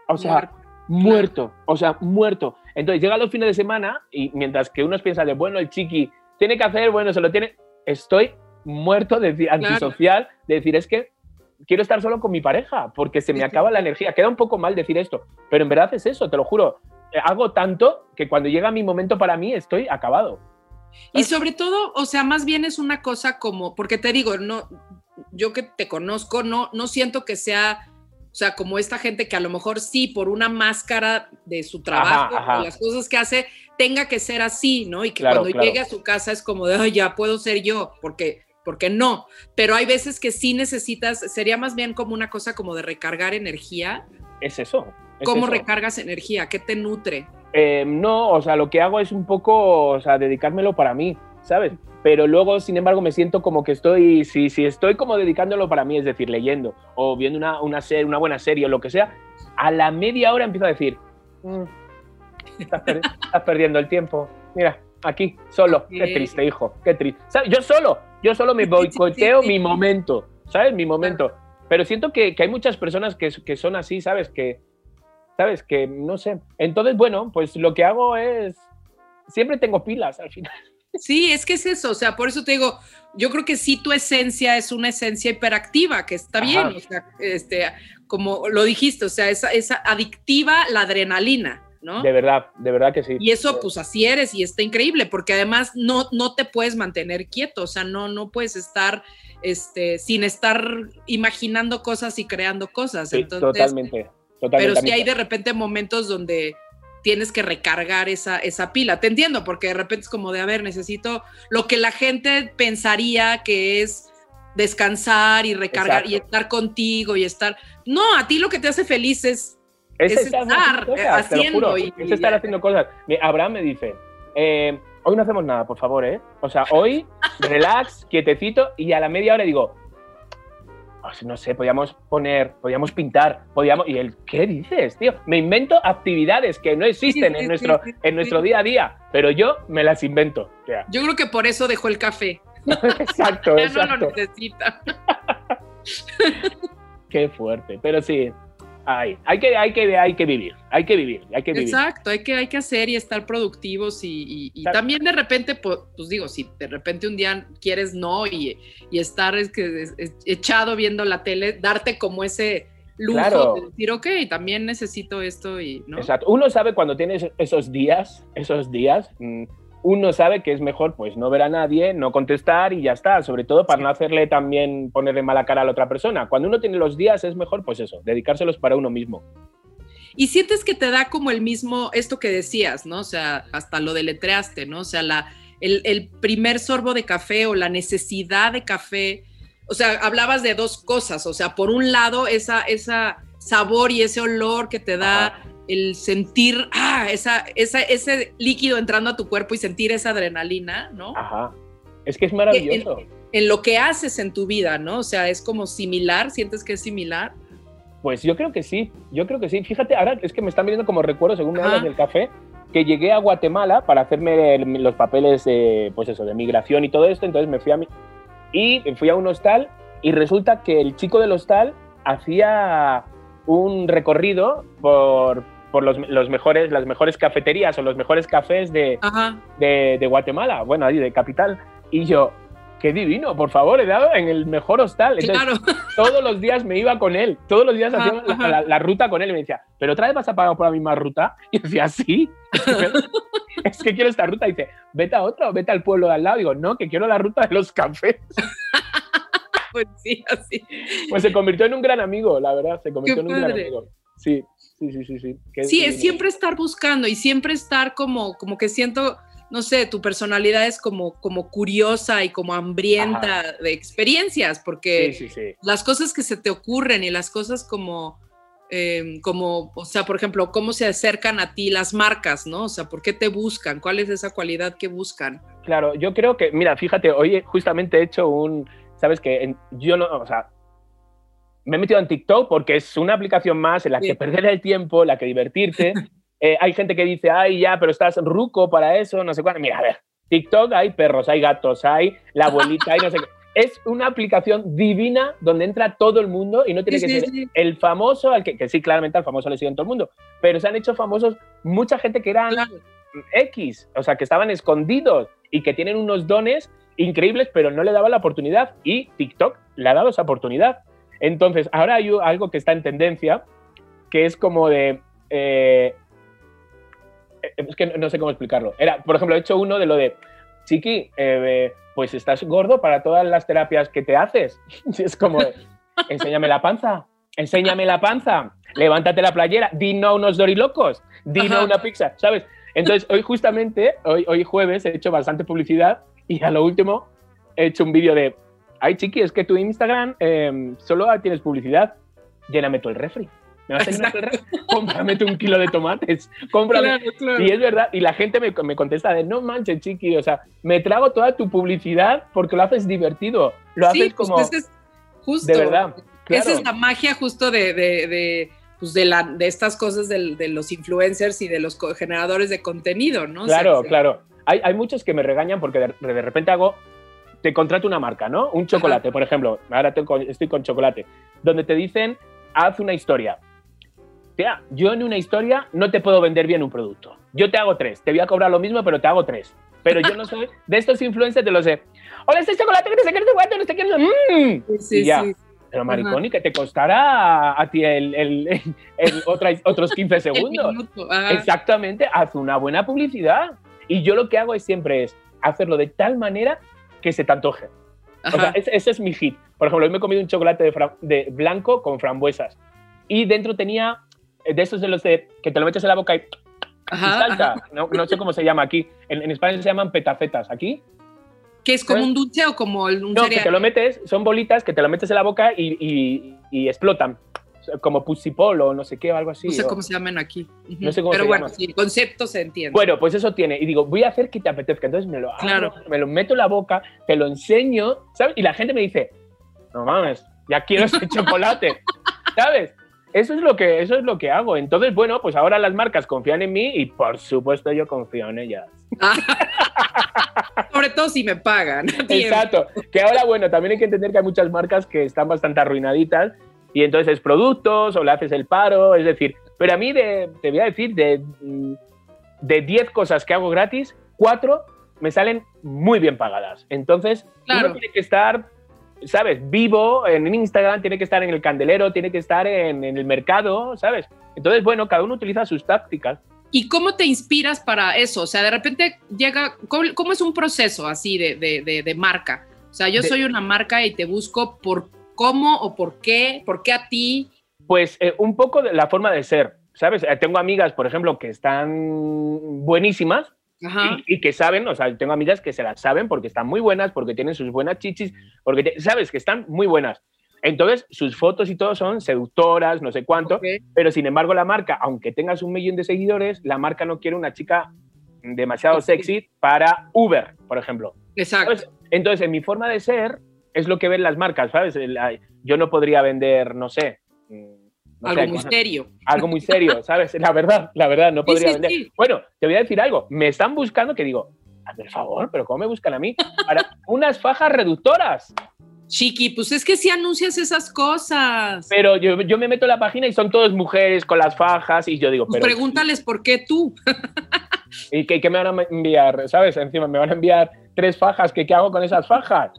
O sea, Muerto. muerto, o sea, muerto. Entonces llega los fines de semana y mientras que unos piensan de, bueno, el chiqui tiene que hacer, bueno, se lo tiene, estoy muerto de decir, antisocial, de decir, es que quiero estar solo con mi pareja porque se me acaba la energía. Queda un poco mal decir esto, pero en verdad es eso, te lo juro. Eh, Hago tanto que cuando llega mi momento para mí estoy acabado. Y sobre todo, o sea, más bien es una cosa como, porque te digo, no, yo que te conozco, no, no siento que sea, o sea, como esta gente que a lo mejor sí, por una máscara de su trabajo, Ajá, ajá. o las cosas que hace, tenga que ser así, ¿no? Y que Claro, cuando claro. llegue a su casa es como de, ay, ya puedo ser yo, porque, porque no. Pero hay veces que sí necesitas, sería más bien como una cosa como de recargar energía. Es eso. es ¿Cómo eso. recargas energía? ¿Qué te nutre? Eh, no, o sea, lo que hago es un poco, o sea, dedicármelo para mí, ¿sabes? Pero luego, sin embargo, me siento como que estoy, si, si estoy como dedicándolo para mí, es decir, leyendo o viendo una, una, serie, una buena serie o lo que sea, a la media hora empiezo a decir, "Mm, estás, per- estás perdiendo el tiempo, mira, aquí, solo, qué triste, hijo, qué triste. ¿Sabes? Yo solo, yo solo me boicoteo sí. mi momento, ¿sabes? Mi momento. Pero siento que, que hay muchas personas que, que son así, ¿sabes? Que, ¿sabes? Que no sé. Entonces, bueno, pues lo que hago es. Siempre tengo pilas al final. Sí, es que es eso, o sea, por eso te digo, yo creo que sí tu esencia es una esencia hiperactiva, que está bien, Ajá. o sea, este, como lo dijiste, o sea, es, es adictiva la adrenalina. ¿No? De verdad, de verdad que sí. Y eso, pues así eres y está increíble, porque además no, no te puedes mantener quieto, o sea, no, no puedes estar este, sin estar imaginando cosas y creando cosas. Sí, Entonces, totalmente, totalmente. pero sí hay de repente momentos donde tienes que recargar esa, esa pila. Te entiendo, porque de repente es como de, a ver, necesito lo que la gente pensaría que es descansar y recargar y estar contigo y estar... No, a ti lo que te hace feliz es... Es, es estar estar, haciendo eh, cosas, haciendo juro, y- es estar haciendo cosas. Abraham me dice, eh, hoy no hacemos nada, por favor, ¿eh? O sea, hoy, relax, quietecito, y a la media hora digo, "Pues no sé, podíamos poner, podíamos pintar, podíamos... Y él, ¿qué dices, tío? Me invento actividades que no existen Sí, sí, en, nuestro, sí, en nuestro día a día, pero yo me las invento. O sea, Yo creo que por eso dejó el café. exacto, Ya no lo exacto. necesita. Qué fuerte, pero sí. Ay, hay que, hay que, hay que vivir, hay que vivir, hay que vivir. Exacto, hay que, hay que hacer y estar productivos y, y- y también de repente, pues digo, si de repente un día quieres no y, y estar es que, es- es- echado viendo la tele, darte como ese lujo Claro. de decir, ok, también necesito esto y no. Exacto. Uno sabe cuando tienes esos días, esos días, mm, uno sabe que es mejor pues no ver a nadie, no contestar y ya está, sobre todo para no hacerle también ponerle mala cara a la otra persona. Cuando uno tiene los días es mejor pues eso, dedicárselos para uno mismo. Y sientes que te da como el mismo, esto que decías, ¿no? O sea, hasta lo deletreaste, ¿no? O sea, la, el, el primer sorbo de café o la necesidad de café. O sea, hablabas de dos cosas. O sea, por un lado, esa, esa sabor y ese olor que te da Ajá. El sentir, ah, esa, esa, ese líquido entrando a tu cuerpo y sentir esa adrenalina, ¿no? Ajá. Es que es maravilloso. En lo que haces en tu vida, ¿no? O sea, es como similar, sientes que es similar. Pues yo creo que sí, yo creo que sí. Fíjate, ahora es que me están viniendo como recuerdos, según me Ajá. hablas del café, que llegué a Guatemala para hacerme los papeles de, pues eso, de migración y todo esto, entonces me fui a mi, y fui a un hostal y resulta que el chico del hostal hacía un recorrido por, por los, los mejores, las mejores cafeterías o los mejores cafés de, de, de Guatemala, bueno, ahí de capital, y yo, qué divino, por favor, he dado en el mejor hostal. Entonces, Claro. todos los días me iba con él, todos los días hacíamos la, ajá. la- la ruta con él y me decía, ¿pero otra vez vas a pagar por la misma ruta? Y decía, sí, es que quiero esta ruta. Y dice, vete a otra o vete al pueblo de al lado. Digo, no, que quiero la ruta de los cafés. Pues sí, así. Pues se convirtió en un gran amigo, la verdad, se convirtió Qué en un gran amigo. Sí, sí, sí, sí. Sí, Qué Sí, es siempre estar buscando y siempre estar como, como que siento, no sé, tu personalidad es como, como curiosa y como hambrienta de experiencias, porque Sí, sí, sí. las cosas que se te ocurren y las cosas como, eh, como, o sea, por ejemplo, cómo se acercan a ti las marcas, ¿no? O sea, ¿por qué te buscan? ¿Cuál es esa cualidad que buscan? Claro, yo creo que, mira, fíjate, hoy justamente he hecho un, sabes que yo no, o sea, me he metido en TikTok porque es una aplicación más en la Sí. que perder el tiempo, en la que divertirte. Eh, hay gente que dice, ay, ya, pero estás ruco para eso, no sé cuánto. Mira, a ver, TikTok hay perros, hay gatos, hay la abuelita, hay no sé qué. Es una aplicación divina donde entra todo el mundo y no tiene Sí, que sí, ser sí. el famoso, al que, que sí, claramente al famoso le siguen todo el mundo, pero se han hecho famosos mucha gente que eran Claro. X, o sea, que estaban escondidos y que tienen unos dones increíbles, pero no le daban la oportunidad y TikTok le ha dado esa oportunidad. Entonces, ahora hay algo que está en tendencia, que es como de... eh, eh, es que no- sé cómo explicarlo. Era, por ejemplo, he hecho uno de lo de, Chiqui, eh, pues estás gordo para todas las terapias que te haces. Y es como, de, enséñame la panza, enséñame la panza, levántate la playera, di no a unos dorilocos, di no a una pizza, ¿sabes? Entonces, hoy justamente, hoy, hoy jueves, he hecho bastante publicidad y a lo último he hecho un vídeo de, ay chiqui, es que tu Instagram eh, solo tienes publicidad, lléname tú el refri. ¿Me vas a llenar el refri? Cómprame tú un kilo de tomates, cómprame. Claro, claro. Y es verdad, y la gente me, me contesta de, no manches, chiqui, o sea, me trago toda tu publicidad porque lo haces divertido, lo Sí, haces pues como... ese es justo. de verdad, claro. Esa es la magia justo de, de, de, pues de, la, de estas cosas del- de, los influencers y de los generadores de contenido, ¿no? O sea, Claro, claro. Hay, hay muchos que me regañan porque de, de repente hago, te contrato una marca, ¿no? Un chocolate, por ejemplo. Ahora estoy con chocolate. Donde te dicen, haz una historia. Tía, yo en una historia no te puedo vender bien un producto. Yo te hago tres. Te voy a cobrar lo mismo, pero te hago tres. Pero yo no soy de estos influencers, te lo sé. Hola, este chocolate que te sé que no sé cuánto, no sé qué, mm". Pero maricón, y que te costará a ti el, el, el otra, otros 15 segundos. Exactamente, haz una buena publicidad. Y yo lo que hago es siempre es hacerlo de tal manera que se te antoje. O sea, ese, es mi hit. Por ejemplo, hoy me he comido un chocolate de, de blanco con frambuesas. Y dentro tenía de esos de los de que te lo metes en la boca y, salta. No, no, sé cómo se llama aquí. En, en España se llaman petafetas. Aquí ¿Que es como un dulce o como un no, que te lo metes, son bolitas que te lo metes en la boca y, y, explotan. Como pusipol o no sé qué o algo así. No sé cómo se llaman aquí. No sé cómo Pero se bueno, sí, el concepto se entiende. Bueno, pues eso tiene. Y digo, voy a hacer que te apetezca. Entonces me lo, claro. me lo meto en la boca, te lo enseño, ¿sabes? Y la gente me dice, no mames, ya quiero ese chocolate, ¿sabes? Eso es, lo que, eso es lo que hago. Entonces, bueno, pues ahora las marcas confían en mí y por supuesto yo confío en ellas. Sobre todo si me pagan. Exacto. Que ahora, bueno, también hay que entender que hay muchas marcas que están bastante arruinaditas y entonces es productos o le haces el paro, es decir, pero a mí de, te voy a decir, de, de 10 cosas que hago gratis, 4 me salen muy bien pagadas. Entonces, uno tiene que estar ¿sabes? Vivo en Instagram, tiene que estar en el candelero, tiene que estar en, el mercado, ¿sabes? Entonces, bueno, cada uno utiliza sus tácticas. ¿Y cómo te inspiras para eso? O sea, de repente llega, ¿cómo, es un proceso así de, de, marca? O sea, yo soy una marca y te busco por cómo o por qué, por qué a ti. Pues eh, un poco de la forma de ser, ¿sabes? Eh, tengo amigas, por ejemplo, que están buenísimas, y, que saben, o sea, tengo amigas que se las saben porque están muy buenas, porque tienen sus buenas chichis, porque sabes que están muy buenas. Entonces, sus fotos y todo son seductoras, no sé cuánto, pero sin embargo la marca, aunque tengas un millón de seguidores, la marca no quiere una chica demasiado sexy para Uber, por ejemplo. Exacto. Entonces, en mi forma de ser, es lo que ven las marcas, ¿sabes? Yo no podría vender, no sé, algo muy serio. Algo muy serio, ¿sabes? La verdad, la verdad, no podría vender. Bueno, te voy a decir algo. Me están buscando que digo, hazme el favor, pero ¿cómo me buscan a mí? Para unas fajas reductoras. Chiqui, pues es que si anuncias esas cosas. Pero yo, yo, me meto en la página y son todas mujeres con las fajas y yo digo, pues pregúntales por qué tú. ¿Y qué, qué, me van a enviar? ¿Sabes? Encima me van a enviar tres fajas. ¿Qué, qué hago con esas fajas?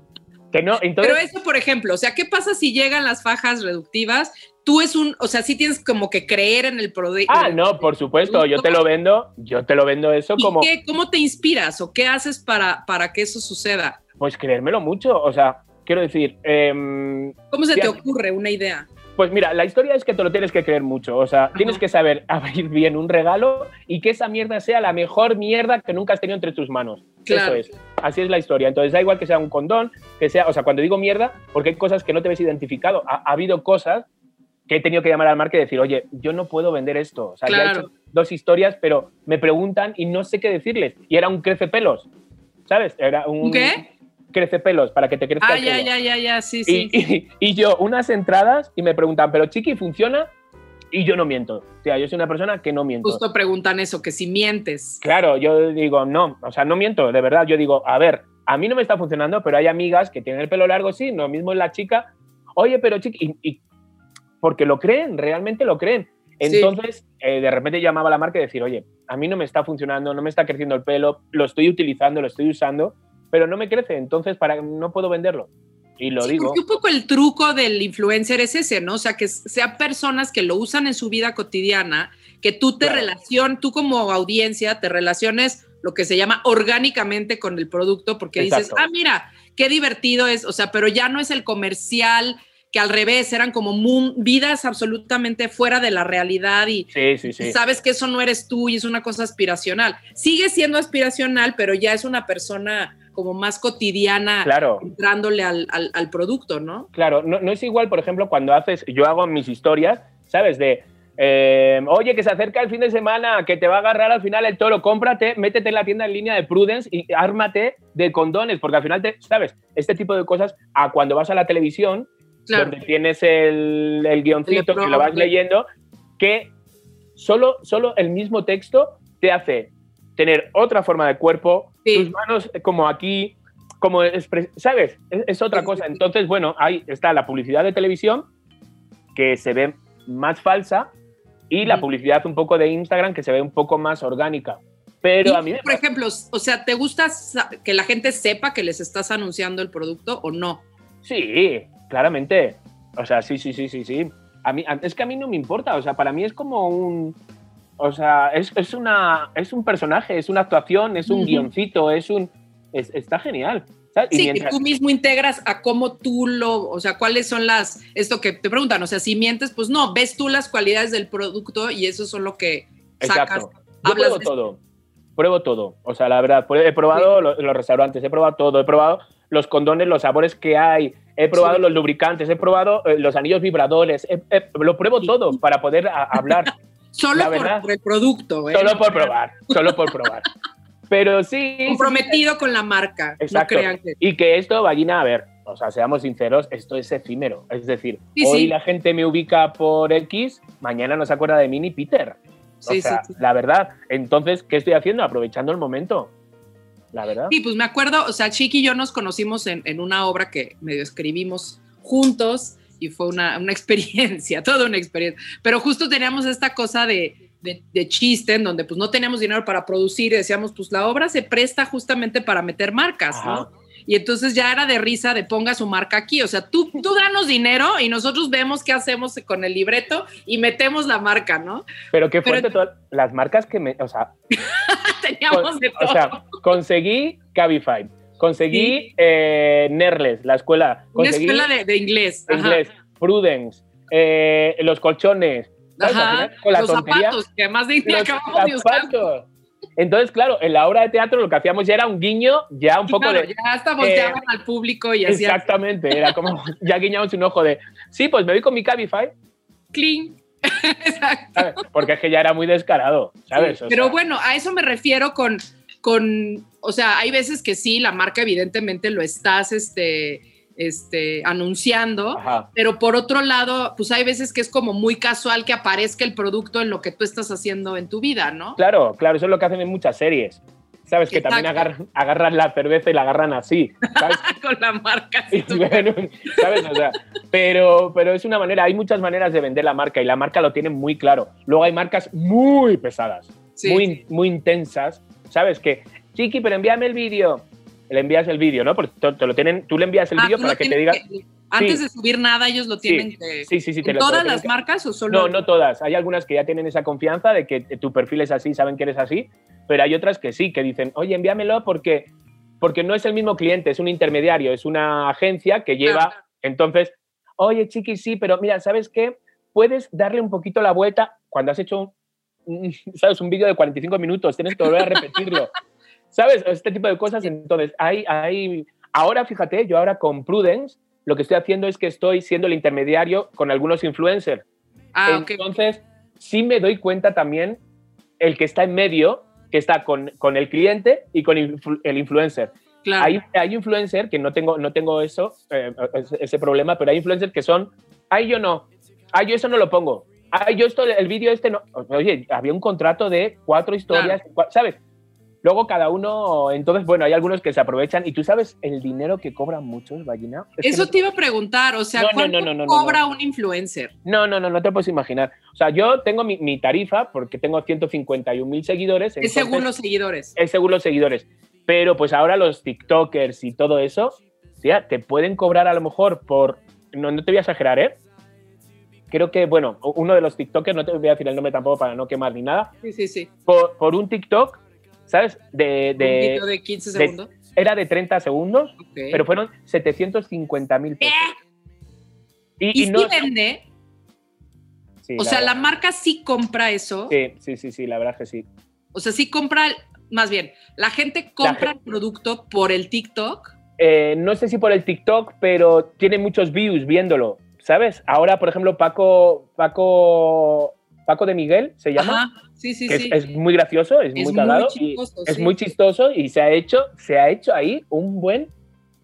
Que no, entonces... Pero eso, por ejemplo, o sea, ¿qué pasa si llegan las fajas reductivas tú es un, o sea, sí tienes como que creer en el producto. Ah, no, por supuesto, yo te lo vendo, yo te lo vendo eso como... Qué, ¿Cómo te inspiras o qué haces para, para que eso suceda? Pues creérmelo mucho, o sea, quiero decir... Em, ¿Cómo se te ocurre una idea? Pues mira, la historia es que te lo tienes que creer mucho, o sea, tienes que saber abrir bien un regalo y que esa mierda sea la mejor mierda que nunca has tenido entre tus manos. Eso es. Así es la historia. Entonces da igual que sea un condón, que sea, o sea, cuando digo mierda, porque hay cosas que no te ves identificado. ha habido cosas que he tenido que llamar al marca y decir, oye, yo no puedo vender esto. O sea, ya he hecho dos historias, pero me preguntan y no sé qué decirles. Y era un crece pelos, ¿sabes? Era un... ¿Qué? Crece pelos para que te crezca ah, ya, ya, ya, ya, sí, sí. Y, yo, unas entradas y me preguntan, pero chiqui, ¿funciona? Y yo no miento. O sea, yo soy una persona que no miento. Justo preguntan eso, que si mientes. Claro, yo digo, no, o sea, no miento, de verdad. Yo digo, a ver, a mí no me está funcionando, pero hay amigas que tienen el pelo largo, sí, lo mismo la chica. Oye, pero chiqui, y porque lo creen, realmente lo creen. Entonces, eh, de repente llamaba a la marca y decir, oye, a mí no me está funcionando, no me está creciendo el pelo, lo estoy utilizando, lo estoy usando, pero no me crece, entonces para no puedo venderlo. Y lo digo. un poco el truco del influencer es ese, ¿no? O sea, que sean personas que lo usan en su vida cotidiana, que tú te relaciones, tú como audiencia te relaciones lo que se llama orgánicamente con el producto, porque dices, ah, mira, qué divertido es, o sea, pero ya no es el comercial que al revés eran como vidas absolutamente fuera de la realidad y, sabes que eso no eres tú y es una cosa aspiracional. Sigue siendo aspiracional, pero ya es una persona como más cotidiana claro. entrándole al, producto, ¿no? Claro, no, no, es igual, por ejemplo, cuando haces, yo hago mis historias, ¿sabes? De, eh, oye, que se acerca el fin de semana, que te va a agarrar al final el toro, cómprate, métete en la tienda en línea de Prudence y ármate de condones, porque al final, te, ¿sabes? Este tipo de cosas, a cuando vas a la televisión, donde tienes el, el guioncito que lo vas leyendo, que solo, solo el mismo texto te hace tener otra forma de cuerpo, tus manos como aquí, como, ¿sabes? Es, otra cosa. Entonces, bueno, ahí está la publicidad de televisión, que se ve más falsa, y la publicidad un poco de Instagram, que se ve un poco más orgánica. Pero a mí Por ejemplo, o sea, ¿te gusta que la gente sepa que les estás anunciando el producto o no? Sí, claramente. O sea, sí, sí, sí, sí, sí. A mí, es que a mí no me importa, o sea, para mí es como un... O sea, es, es una, es un personaje, es una actuación, es un guioncito, es un... es- está genial. ¿sabes? Y Sí, que tú mismo integras a cómo tú lo, o sea, cuáles son las, esto que te preguntan, o sea, si mientes, pues no, ves tú las cualidades del producto y eso son lo que sacas. Exacto. Yo hablas pruebo de- todo. Pruebo todo. O sea, la verdad, he probado lo- los, restaurantes, he probado todo, he probado los condones, los sabores que hay, he probado Sí. los lubricantes, he probado eh, los anillos vibradores, lo pruebo todo para poder a- hablar. Solo por, por el producto, ¿eh? solo por probar, solo por probar. Pero sí. sí, Comprometido con la marca. Exacto. No crean que. Y que esto, Ballina, a ver, o sea, seamos sinceros, esto es efímero. Es decir, Sí, hoy sí. la gente me ubica por X, mañana no se acuerda de mí ni Peter. O Sí, sea, sí, sí. la verdad. Entonces, ¿qué estoy haciendo? Aprovechando el momento. La verdad. Sí, pues me acuerdo, o sea, Chiqui y yo nos conocimos en, en una obra que medio escribimos juntos y fue una, una experiencia, toda una experiencia. Pero justo teníamos esta cosa de, de, de chiste en donde pues no teníamos dinero para producir y decíamos, pues la obra se presta justamente para meter marcas. ¿no? Y entonces ya era de risa de ponga su marca aquí. O sea, tú, tú danos dinero y nosotros vemos qué hacemos con el libreto y metemos la marca, ¿no? Pero qué Pero- fuerte todas las marcas que me. O sea, Teníamos con- de o todo. sea conseguí Cabify, conseguí eh, Nerles, la escuela, una conseguí escuela de, de inglés. ajá. inglés, Prudence, eh, los colchones. Ajá, con la los tontería, zapatos, que además de los acabamos de usar. Entonces, claro, en la obra de teatro lo que hacíamos ya era un guiño, ya un Sí, poco claro, de. ya hasta eh, al público y hacían Exactamente, era como ya guiñamos un ojo de. Sí, pues me voy con mi Cabify, clean. Exacto. ¿sabes? Porque es que ya era muy descarado, ¿sabes? Sí, Pero sea, bueno, a eso me refiero con, con, o sea, hay veces que sí, la marca evidentemente lo estás este, este, anunciando, Ajá. pero por otro lado, pues hay veces que es como muy casual que aparezca el producto en lo que tú estás haciendo en tu vida, ¿no? Claro, claro, eso es lo que hacen en muchas series. ¿Sabes? Que también agarran, agarran la cerveza y la agarran así. ¿sabes? con la marca. Y bueno, ¿sabes? O sea, pero, pero es una manera, hay muchas maneras de vender la marca y la marca lo tiene muy claro. Luego hay marcas muy pesadas, Sí, muy, sí. muy intensas, ¿sabes? Que, Chiqui, pero envíame el vídeo. Le envías el vídeo, ¿no? Porque te, lo tienen, tú le envías el Ah, vídeo para que te diga. que- antes Sí. de subir nada, ellos lo tienen que. Sí, sí, sí. te ¿En lo- te lo todas las que- marcas o solo? No, no todas. Hay algunas que ya tienen esa confianza de que tu perfil es así, saben que eres así, pero hay otras que sí, que dicen, oye, envíamelo porque, porque no es el mismo cliente, es un intermediario, es una agencia que lleva, Claro. entonces, oye, chiqui, sí, pero mira, ¿sabes qué? Puedes darle un poquito la vuelta cuando has hecho, un, ¿sabes? Un vídeo de 45 minutos, tienes que volver a repetirlo. ¿Sabes? Este tipo de cosas. Entonces, hay, hay... Ahora, fíjate, yo ahora con Prudence, lo que estoy haciendo es que estoy siendo el intermediario con algunos influencers. Ah. Entonces, sí me doy cuenta también el que está en medio, que está con, con el cliente y con influ- el influencer. Claro. Hay, hay influencers que no tengo, no tengo eso, eh, ese, ese problema, pero hay influencers que son, ay, yo no, ay, yo eso no lo pongo, ay, yo esto, el vídeo este no. Oye, había un contrato de cuatro historias, cua- ¿sabes? Luego cada uno, entonces, bueno, hay algunos que se aprovechan y tú sabes el dinero que cobran muchos, Ballina. Es Eso no- te iba a preguntar, o sea, No, ¿cuánto no, cobra un influencer? No, no, no, no te puedes imaginar. O sea, yo tengo mi, mi tarifa porque tengo 151 mil seguidores. Es según entonces- los seguidores. es según los seguidores. Pero pues ahora los TikTokers y todo eso, tía, te pueden cobrar a lo mejor por. No, no te voy a exagerar, ¿eh? Creo que, bueno, uno de los TikTokers, no te voy a decir el nombre tampoco para no quemar ni nada, Sí, sí, sí. por, por un TikTok, ¿sabes? De, un de- video de 15 de- segundos. era de 30 segundos, pero fueron 750 mil pesos. ¿Y, Y, no. vende? sí, O sea, la marca sí compra eso. Sí, sí, sí, sí, la verdad es que sí. O sea, sí compra, más bien, la gente compra el producto por el TikTok. Eh, no sé si por el TikTok, pero tiene muchos views viéndolo, ¿sabes? Ahora, por ejemplo, Paco, Paco, Paco de Miguel se llama, Ajá. Sí, sí, que sí. es, es muy gracioso, es, Es muy muy cagado y chistoso, es muy chistoso y se ha hecho, se ha hecho ahí un buen,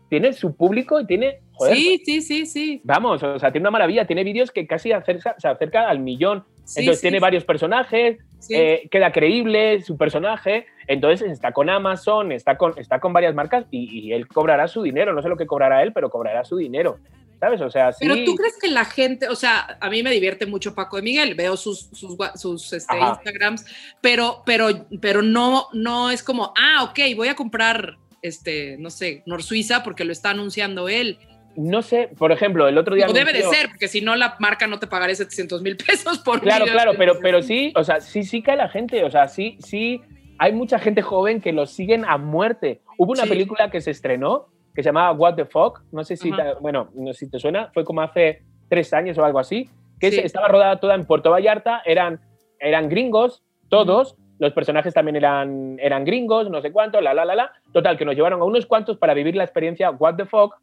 tiene su público y tiene, joder, sí, sí, sí, sí. vamos, o sea, tiene una maravilla, tiene vídeos que casi acerca, se acerca al millón, entonces tiene varios personajes, eh, queda creíble su personaje, entonces está con Amazon, está con, está con varias marcas y, y él cobrará su dinero, no sé lo que cobrará él, pero cobrará su dinero, ¿sabes? O sea, sí. Pero tú crees que la gente, o sea, a mí me divierte mucho Paco de Miguel, veo sus, sus, sus, este. Instagrams, pero, pero, pero no, no es como, ah, ok, voy a comprar, este, no sé, Nor Suiza porque lo está anunciando él. no sé, por ejemplo, el otro día... No debe de ser, porque si no la marca no te pagaré 700 mil pesos por Claro, claro, pero, pero sí, o sea, sí, sí cae la gente, o sea, sí, sí, hay mucha gente joven que los siguen a muerte. Hubo una Sí. película que se estrenó que se llamaba What the Fuck, no sé si, te- bueno, no sé si te suena, fue como hace tres años o algo así, que Sí. estaba rodada toda en Puerto Vallarta, eran, eran gringos, todos, los personajes también eran, eran gringos, no sé cuánto, la, la, la, la. Total, que nos llevaron a unos cuantos para vivir la experiencia What the Fuck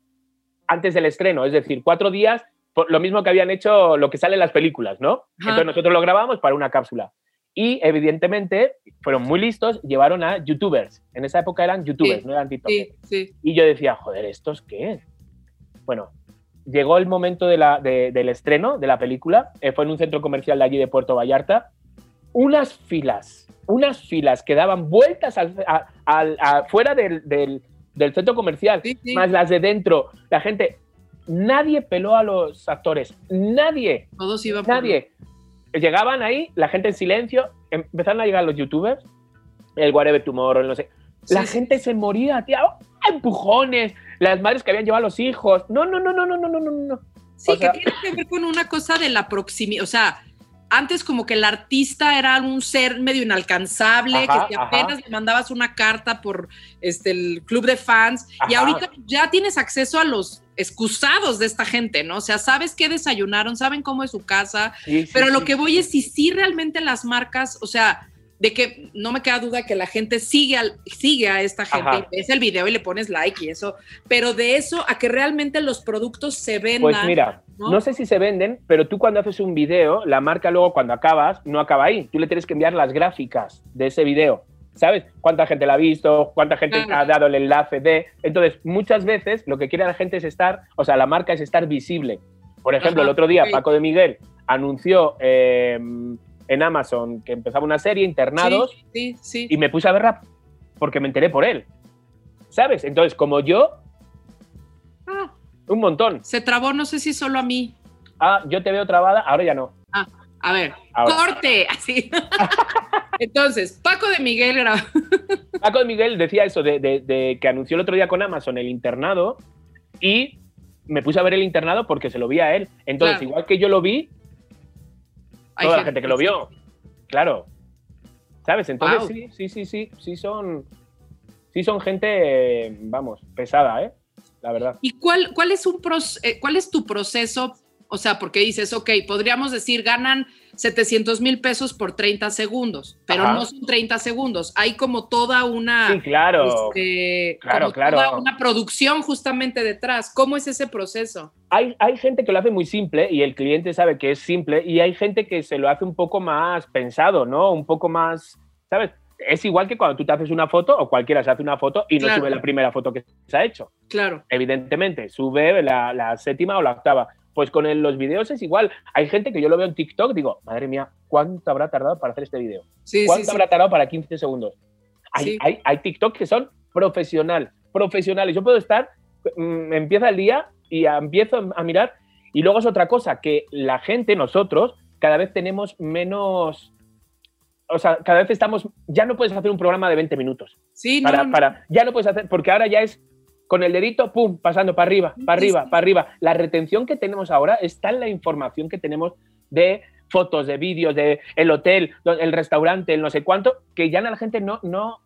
antes del estreno, es decir, cuatro días, por lo mismo que habían hecho lo que sale en las películas, ¿no? Ajá. Entonces nosotros lo grabamos para una cápsula. Y evidentemente fueron muy listos, llevaron a youtubers. En esa época eran youtubers, Sí, no eran. Sí, sí. Y yo decía, joder, ¿estos qué? Bueno, llegó el momento de la- de- del estreno de la película, eh, fue en un centro comercial de allí de Puerto Vallarta, unas filas, unas filas que daban vueltas al, a- al- a- fuera del, del- del centro comercial, más las de dentro, la gente, nadie peló a los actores, nadie, Todos iban por- nadie. Llegaban ahí, la gente en silencio, empezaron a llegar los youtubers, el Whatever Tomorrow, no sé, la Sí, gente se moría, tía, ¡oh! empujones, las madres que habían llevado a los hijos. No, no, no, no, no, no, no, no, no. Sí, O sea- que tiene que ver con una cosa de la proximidad. O sea, antes como que el artista era un ser medio inalcanzable, Ajá, que si ajá. apenas le mandabas una carta por este, el club de fans, y ahorita ya tienes acceso a los excusados de esta gente, ¿no? O sea, sabes qué desayunaron, saben cómo es su casa, Sí, sí, pero lo que voy es si sí realmente las marcas, o sea, de que no me queda duda que la gente sigue, al- sigue a esta gente, Ajá. y ves el video y le pones like y eso, pero de eso a que realmente los productos se vendan. Pues mira, ¿no? ¿no? sé si se venden, pero tú cuando haces un video, la marca luego cuando acabas, no acaba ahí. Tú le tienes que enviar las gráficas de ese video. ¿Sabes? ¿Cuánta gente la ha visto? ¿Cuánta gente Claro. ha dado el enlace de? Entonces, muchas veces lo que quiere la gente es estar, o sea, la marca es estar visible. Por ejemplo, Ajá, el otro día. Paco de Miguel anunció eh, en Amazon que empezaba una serie, Internados, Sí, sí, sí. y me puse a verla porque me enteré por él. ¿Sabes? Entonces, como yo, Ah, un montón. se trabó, no sé si solo a mí. Ah, yo te veo trabada, ahora ya no. A ver, Ahora. corte, así. Entonces, Paco de Miguel grabó. Paco de Miguel decía eso de, de- de que anunció el otro día con Amazon el internado y me puse a ver el internado porque se lo vi a él. Entonces, Claro. igual que yo lo vi, toda la gente que lo vio. Claro. ¿Sabes? Entonces, Wow. sí, sí, sí, sí, sí son, sí son gente, vamos, pesada, ¿eh? La verdad. ¿Y cuál, cuál, es un pros- eh, cuál es tu proceso? O sea, porque dices, ok, podríamos decir, ganan 700 mil pesos por 30 segundos, pero Ajá. no son 30 segundos. Hay como toda una... Sí, claro. este, Claro, claro. toda una producción justamente detrás. ¿Cómo es ese proceso? Hay, hay gente que lo hace muy simple y el cliente sabe que es simple y hay gente que se lo hace un poco más pensado, ¿no? Un poco más, ¿sabes? Es igual que cuando tú te haces una foto o cualquiera se hace una foto y no Claro. sube la primera foto que se ha hecho. Claro. Evidentemente, sube la, la séptima o la octava. Pues con el- los videos es igual. Hay gente que yo lo veo en TikTok, digo, madre mía, ¿cuánto habrá tardado para hacer este video? Sí, ¿Cuánto sí, sí. habrá tardado para 15 segundos? Hay, hay, hay TikTok que son profesional, profesionales. Yo puedo estar, mm, empieza el día y empiezo a mirar. Y luego es otra cosa, que la gente, nosotros, cada vez tenemos menos... O sea, cada vez estamos... Ya no puedes hacer un programa de 20 minutos. Sí, no, Para, no. para, ya no puedes hacer, porque ahora ya es con el dedito, pum, pasando para arriba, para arriba, para arriba. La retención que tenemos ahora está en la información que tenemos de fotos, de vídeos, de el hotel, el restaurante, el no sé cuánto, que ya la gente no, no,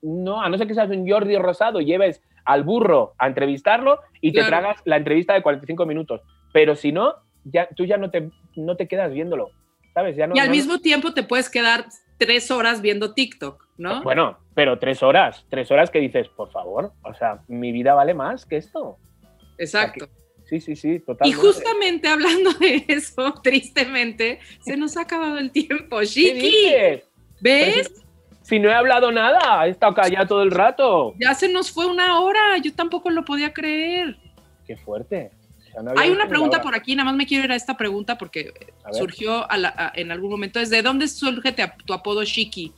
no, a no ser que seas un Jordi Rosado, lleves al burro a entrevistarlo y te tragas la entrevista de 45 minutos. Pero si no, ya, tú ya no te, no te quedas viéndolo, ¿sabes? Ya no, y al no- mismo tiempo te puedes quedar tres horas viendo TikTok, ¿no? Bueno, pero tres horas, tres horas que dices, por favor, o sea, mi vida vale más que esto. Exacto. Sí, sí, sí, Y totalmente. justamente hablando de eso, tristemente, se nos ha acabado el tiempo. ¿Qué Chiqui? ¿ves? Si no he hablado nada, he estado callado todo el rato. Ya se nos fue una hora, yo tampoco lo podía creer. Qué fuerte. No Hay una pregunta por aquí, nada más me quiero ir a esta pregunta porque A surgió a la- a- en algún momento. ¿Es de dónde surge tu apodo Chiqui?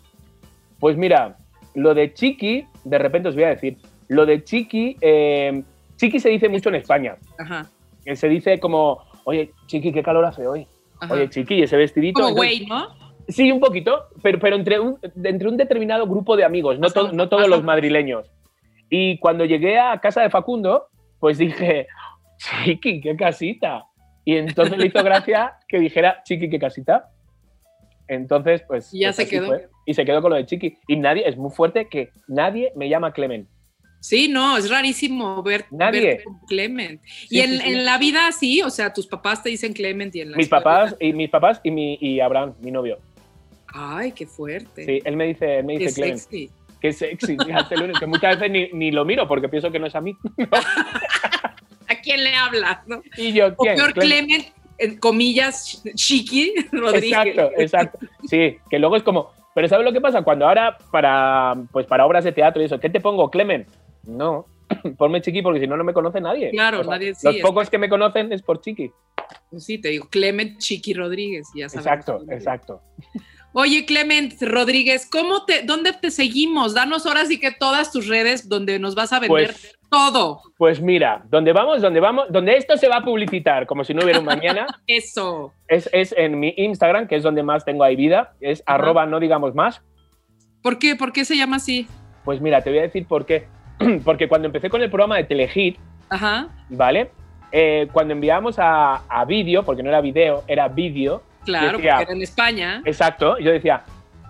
Pues mira, lo de Chiqui, de repente os voy a decir, lo de Chiqui, eh, Chiqui se dice mucho en España. Ajá, Se dice como, oye, Chiqui, qué calor hace hoy. ajá. Oye, Chiqui, ese vestidito. Como güey, ¿no? Sí, un poquito, pero, pero entre, un, entre un determinado grupo de amigos, no, to- Ajá, no todos los madrileños. Y cuando llegué a casa de Facundo, pues dije, Chiqui, qué casita. Y entonces le hizo gracia que dijera Chiqui, qué casita. Entonces, pues. Y ya pues se quedó. fue. Y se quedó con lo de Chiqui. Y nadie, es muy fuerte que nadie me llama Clement. Sí, no, es rarísimo ver, Nadie. con Clement. Sí, y en, sí, sí. en la vida sí, o sea, tus papás te dicen Clement y en la Mis papás y mis papás y, mi, y Abraham, mi novio. Ay, qué fuerte. Sí, él me dice, él me qué dice Clement. sexy. Qué sexy, fíjate, Lunes, que muchas veces ni, ni lo miro porque pienso que no es a mí. ¿A quién le hablas? no? Y yo, O ¿quién? peor Clement. Clement, en comillas, Chiqui Rodríguez. Exacto, exacto. Sí, que luego es como, pero ¿sabes lo que pasa? Cuando ahora para, pues para obras de teatro y eso, ¿qué te pongo, Clement? No, ponme Chiqui porque si no, no me conoce nadie. Claro, nadie- sí, Los pocos que me conocen es por Chiqui. Sí, te digo, Clement Chiqui Rodríguez, ya sabes. Exacto, exacto. Oye, Clement Rodríguez, ¿cómo te, ¿dónde te seguimos? Danos ahora sí que todas tus redes donde nos vas a vender Pues- todo. Pues mira, donde vamos, donde vamos, donde esto se va a publicitar como si no hubiera un mañana, Eso. es, es en mi Instagram, que es donde más tengo ahí vida, es arroba no digamos más. ¿Por qué? ¿Por qué se llama así? Pues mira, te voy a decir por qué. Porque cuando empecé con el programa de Telehit, Ajá, ¿vale? Eh, cuando enviamos a, a vídeo, porque no era vídeo, era vídeo, claro, Decía- porque era en España. exacto, yo decía,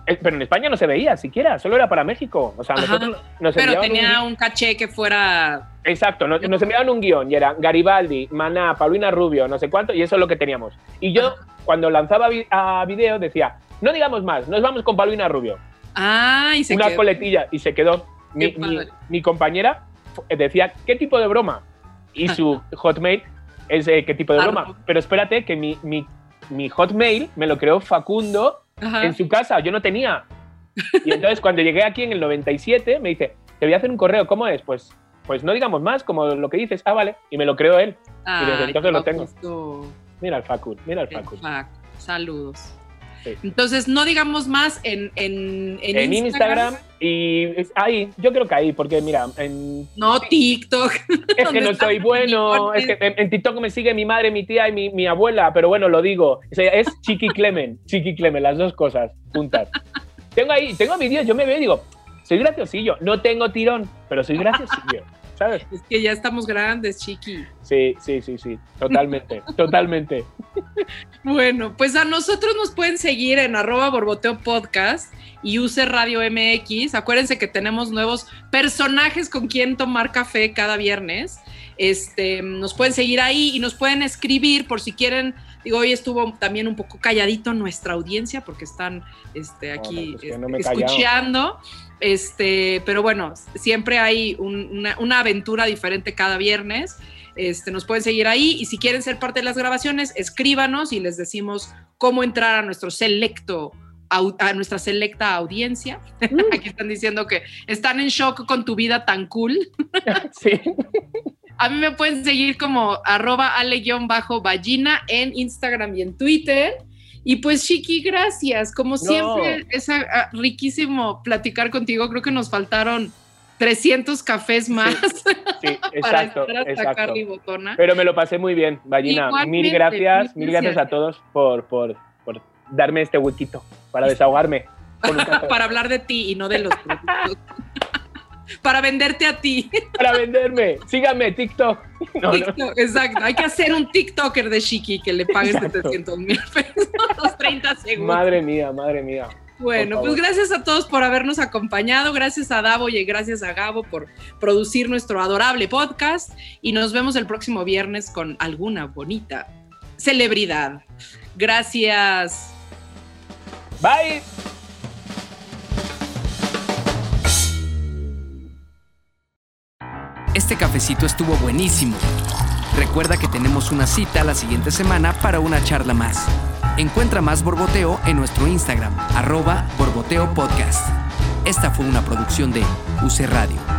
eh, pero en España no se veía siquiera, solo era para México. O sea, Ajá. nosotros nos Pero un tenía gui- un caché que fuera. Exacto, nos, nos enviaban un guion y era Garibaldi, Maná, Paulina Rubio, no sé cuánto, y eso es lo que teníamos. Y yo, Ajá. cuando lanzaba vi- a vídeo, decía, no digamos más, nos vamos con Paulina Rubio. Ah, y se Una quedó. coletilla, y se quedó. Mi, mi- compañera fu- decía, ¿qué tipo de broma? Y su hotmail es eh, ¿qué tipo de broma? Pero espérate, que mi, mi, mi hotmail me lo creó Facundo Ajá. en su casa, yo no tenía. Y entonces cuando llegué aquí en el 97, me dice, te voy a hacer un correo, ¿cómo es? Pues, pues no digamos más, como lo que dices, ah, vale, y me lo creó él. y desde entonces lo tengo. Mira el Facun, mira el Qué Facun. fac. Saludos. Sí. Entonces, no digamos más en, en, en En Instagram y ahí, yo creo que ahí, porque mira, en, No, TikTok. es que ¿Dónde no soy bueno, es que en, TikTok me sigue mi madre, mi tía y mi, mi abuela, pero bueno, lo digo, o sea, es Chiqui Clemen, Chiqui Clemen, las dos cosas juntas. tengo ahí, tengo vídeos, yo me veo y digo, soy graciosillo, no tengo tirón, pero soy graciosillo, ¿sabes? Es que ya estamos grandes, chiqui. Sí, sí, sí, sí, totalmente, totalmente. Bueno, pues a nosotros nos pueden seguir en arroba borboteo podcast y use Radio MX. Acuérdense que tenemos nuevos personajes con quien tomar café cada viernes. Este, nos pueden seguir ahí y nos pueden escribir por si quieren. Digo, hoy estuvo también un poco calladito nuestra audiencia porque están este, aquí pues este, no me escuchando. Este, pero bueno, siempre hay un- una, una aventura diferente cada viernes. Este, nos pueden seguir ahí y si quieren ser parte de las grabaciones, escríbanos y les decimos cómo entrar a nuestro selecto a nuestra selecta audiencia. Aquí están diciendo que están en shock con tu vida tan cool. Sí. A mí me pueden seguir como arroba ale-ballina en Instagram y en Twitter. Y pues, Chiqui, gracias. Como siempre, es ah, ah, riquísimo platicar contigo. Creo que nos faltaron 300 cafés más Sí, para exacto, ribotona. Pero me lo pasé muy bien, Ballina. Igualmente, Mil gracias, mil gracias a todos por, por, por darme este huequito para desahogarme. para hablar de ti y no de los productos. Para venderte a ti. para venderme. Síganme, TikTok. No, no. TikTok, exacto. Hay que hacer un TikToker de Chiqui que le pague Exacto. 700 mil pesos los 30 segundos. Madre mía, madre mía. Bueno, pues gracias a todos por habernos acompañado, gracias a Davo y gracias a Gabo por producir nuestro adorable podcast y nos vemos el próximo viernes con alguna bonita celebridad. Gracias. Bye. Este cafecito estuvo buenísimo. Recuerda que tenemos una cita la siguiente semana para una charla más. Encuentra más Borboteo en nuestro Instagram, arroba Borboteo Podcast. Esta fue una producción de UC Radio.